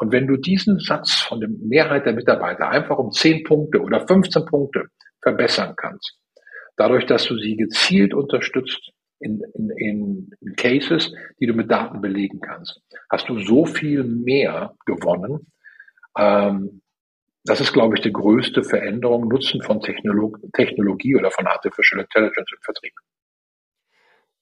Und wenn du diesen Satz von der Mehrheit der Mitarbeiter einfach um 10 Punkte oder 15 Punkte verbessern kannst, dadurch, dass du sie gezielt unterstützt in, in, in Cases, die du mit Daten belegen kannst, hast du so viel mehr gewonnen. Ähm, das ist, glaube ich, die größte Veränderung, Nutzen von Technolog Technologie oder von Artificial Intelligence im Vertrieb.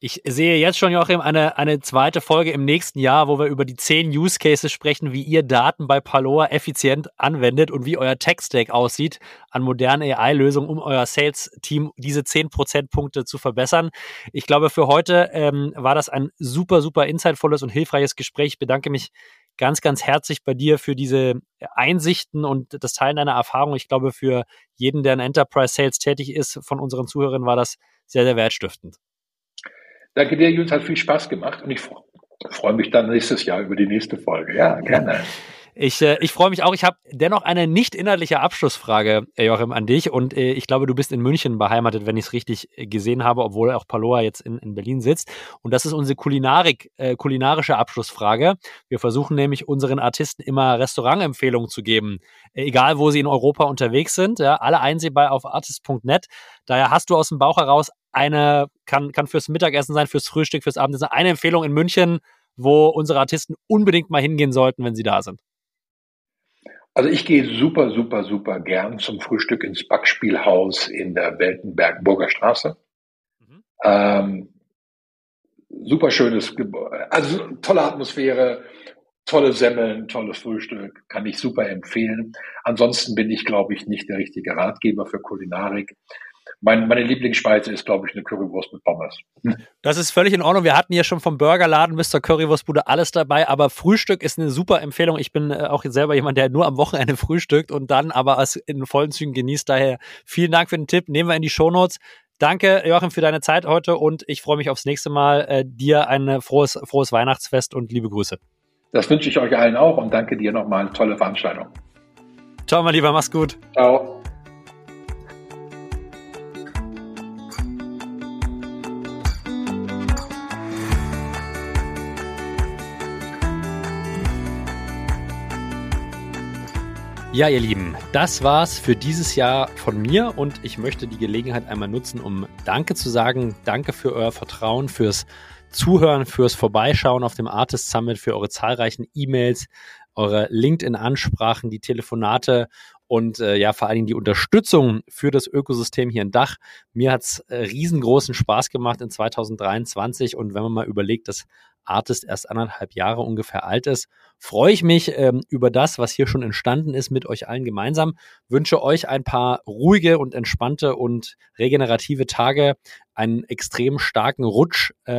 Ich sehe jetzt schon, Joachim, eine, eine zweite Folge im nächsten Jahr, wo wir über die zehn Use Cases sprechen, wie ihr Daten bei Paloa effizient anwendet und wie euer Tech-Stack aussieht an modernen AI-Lösungen, um euer Sales-Team diese zehn Prozentpunkte zu verbessern. Ich glaube, für heute ähm, war das ein super, super insightvolles und hilfreiches Gespräch. Ich bedanke mich ganz, ganz herzlich bei dir für diese Einsichten und das Teilen deiner Erfahrung. Ich glaube, für jeden, der in Enterprise Sales tätig ist, von unseren Zuhörern war das sehr, sehr wertstiftend. Danke dir, Jus, hat viel Spaß gemacht und ich freue mich dann nächstes Jahr über die nächste Folge. Ja, gerne. Ich, äh, ich freue mich auch. Ich habe dennoch eine nicht inhaltliche Abschlussfrage, äh, Joachim, an dich. Und äh, ich glaube, du bist in München beheimatet, wenn ich es richtig gesehen habe, obwohl auch Paloa jetzt in, in Berlin sitzt. Und das ist unsere Kulinarik, äh, kulinarische Abschlussfrage. Wir versuchen nämlich unseren Artisten immer Restaurantempfehlungen zu geben, egal wo sie in Europa unterwegs sind. Ja, alle einsehbar auf artist.net. Daher hast du aus dem Bauch heraus eine, kann, kann fürs Mittagessen sein, fürs Frühstück, fürs Abendessen, eine Empfehlung in München, wo unsere Artisten unbedingt mal hingehen sollten, wenn sie da sind. Also ich gehe super, super, super gern zum Frühstück ins Backspielhaus in der Weltenberg-Burger Straße. Mhm. Ähm, super schönes Gebäude, also tolle Atmosphäre, tolle Semmeln, tolles Frühstück, kann ich super empfehlen. Ansonsten bin ich, glaube ich, nicht der richtige Ratgeber für Kulinarik. Mein, meine Lieblingsspeise ist, glaube ich, eine Currywurst mit Pommes. Das ist völlig in Ordnung. Wir hatten ja schon vom Burgerladen bis zur Currywurstbude alles dabei, aber Frühstück ist eine super Empfehlung. Ich bin äh, auch selber jemand, der nur am Wochenende frühstückt und dann aber es in vollen Zügen genießt. Daher vielen Dank für den Tipp. Nehmen wir in die Shownotes. Danke, Joachim, für deine Zeit heute und ich freue mich aufs nächste Mal. Äh, dir ein frohes, frohes Weihnachtsfest und liebe Grüße. Das wünsche ich euch allen auch und danke dir nochmal. Tolle Veranstaltung. Ciao, mein Lieber, mach's gut. Ciao. Ja, ihr Lieben, das war's für dieses Jahr von mir und ich möchte die Gelegenheit einmal nutzen, um Danke zu sagen. Danke für euer Vertrauen, fürs Zuhören, fürs Vorbeischauen auf dem Artist Summit, für eure zahlreichen E-Mails, eure LinkedIn-Ansprachen, die Telefonate und äh, ja, vor allen Dingen die Unterstützung für das Ökosystem hier in Dach. Mir hat's äh, riesengroßen Spaß gemacht in 2023 und wenn man mal überlegt, dass Artist erst anderthalb Jahre ungefähr alt ist, freue ich mich ähm, über das, was hier schon entstanden ist, mit euch allen gemeinsam. Wünsche euch ein paar ruhige und entspannte und regenerative Tage, einen extrem starken Rutsch äh,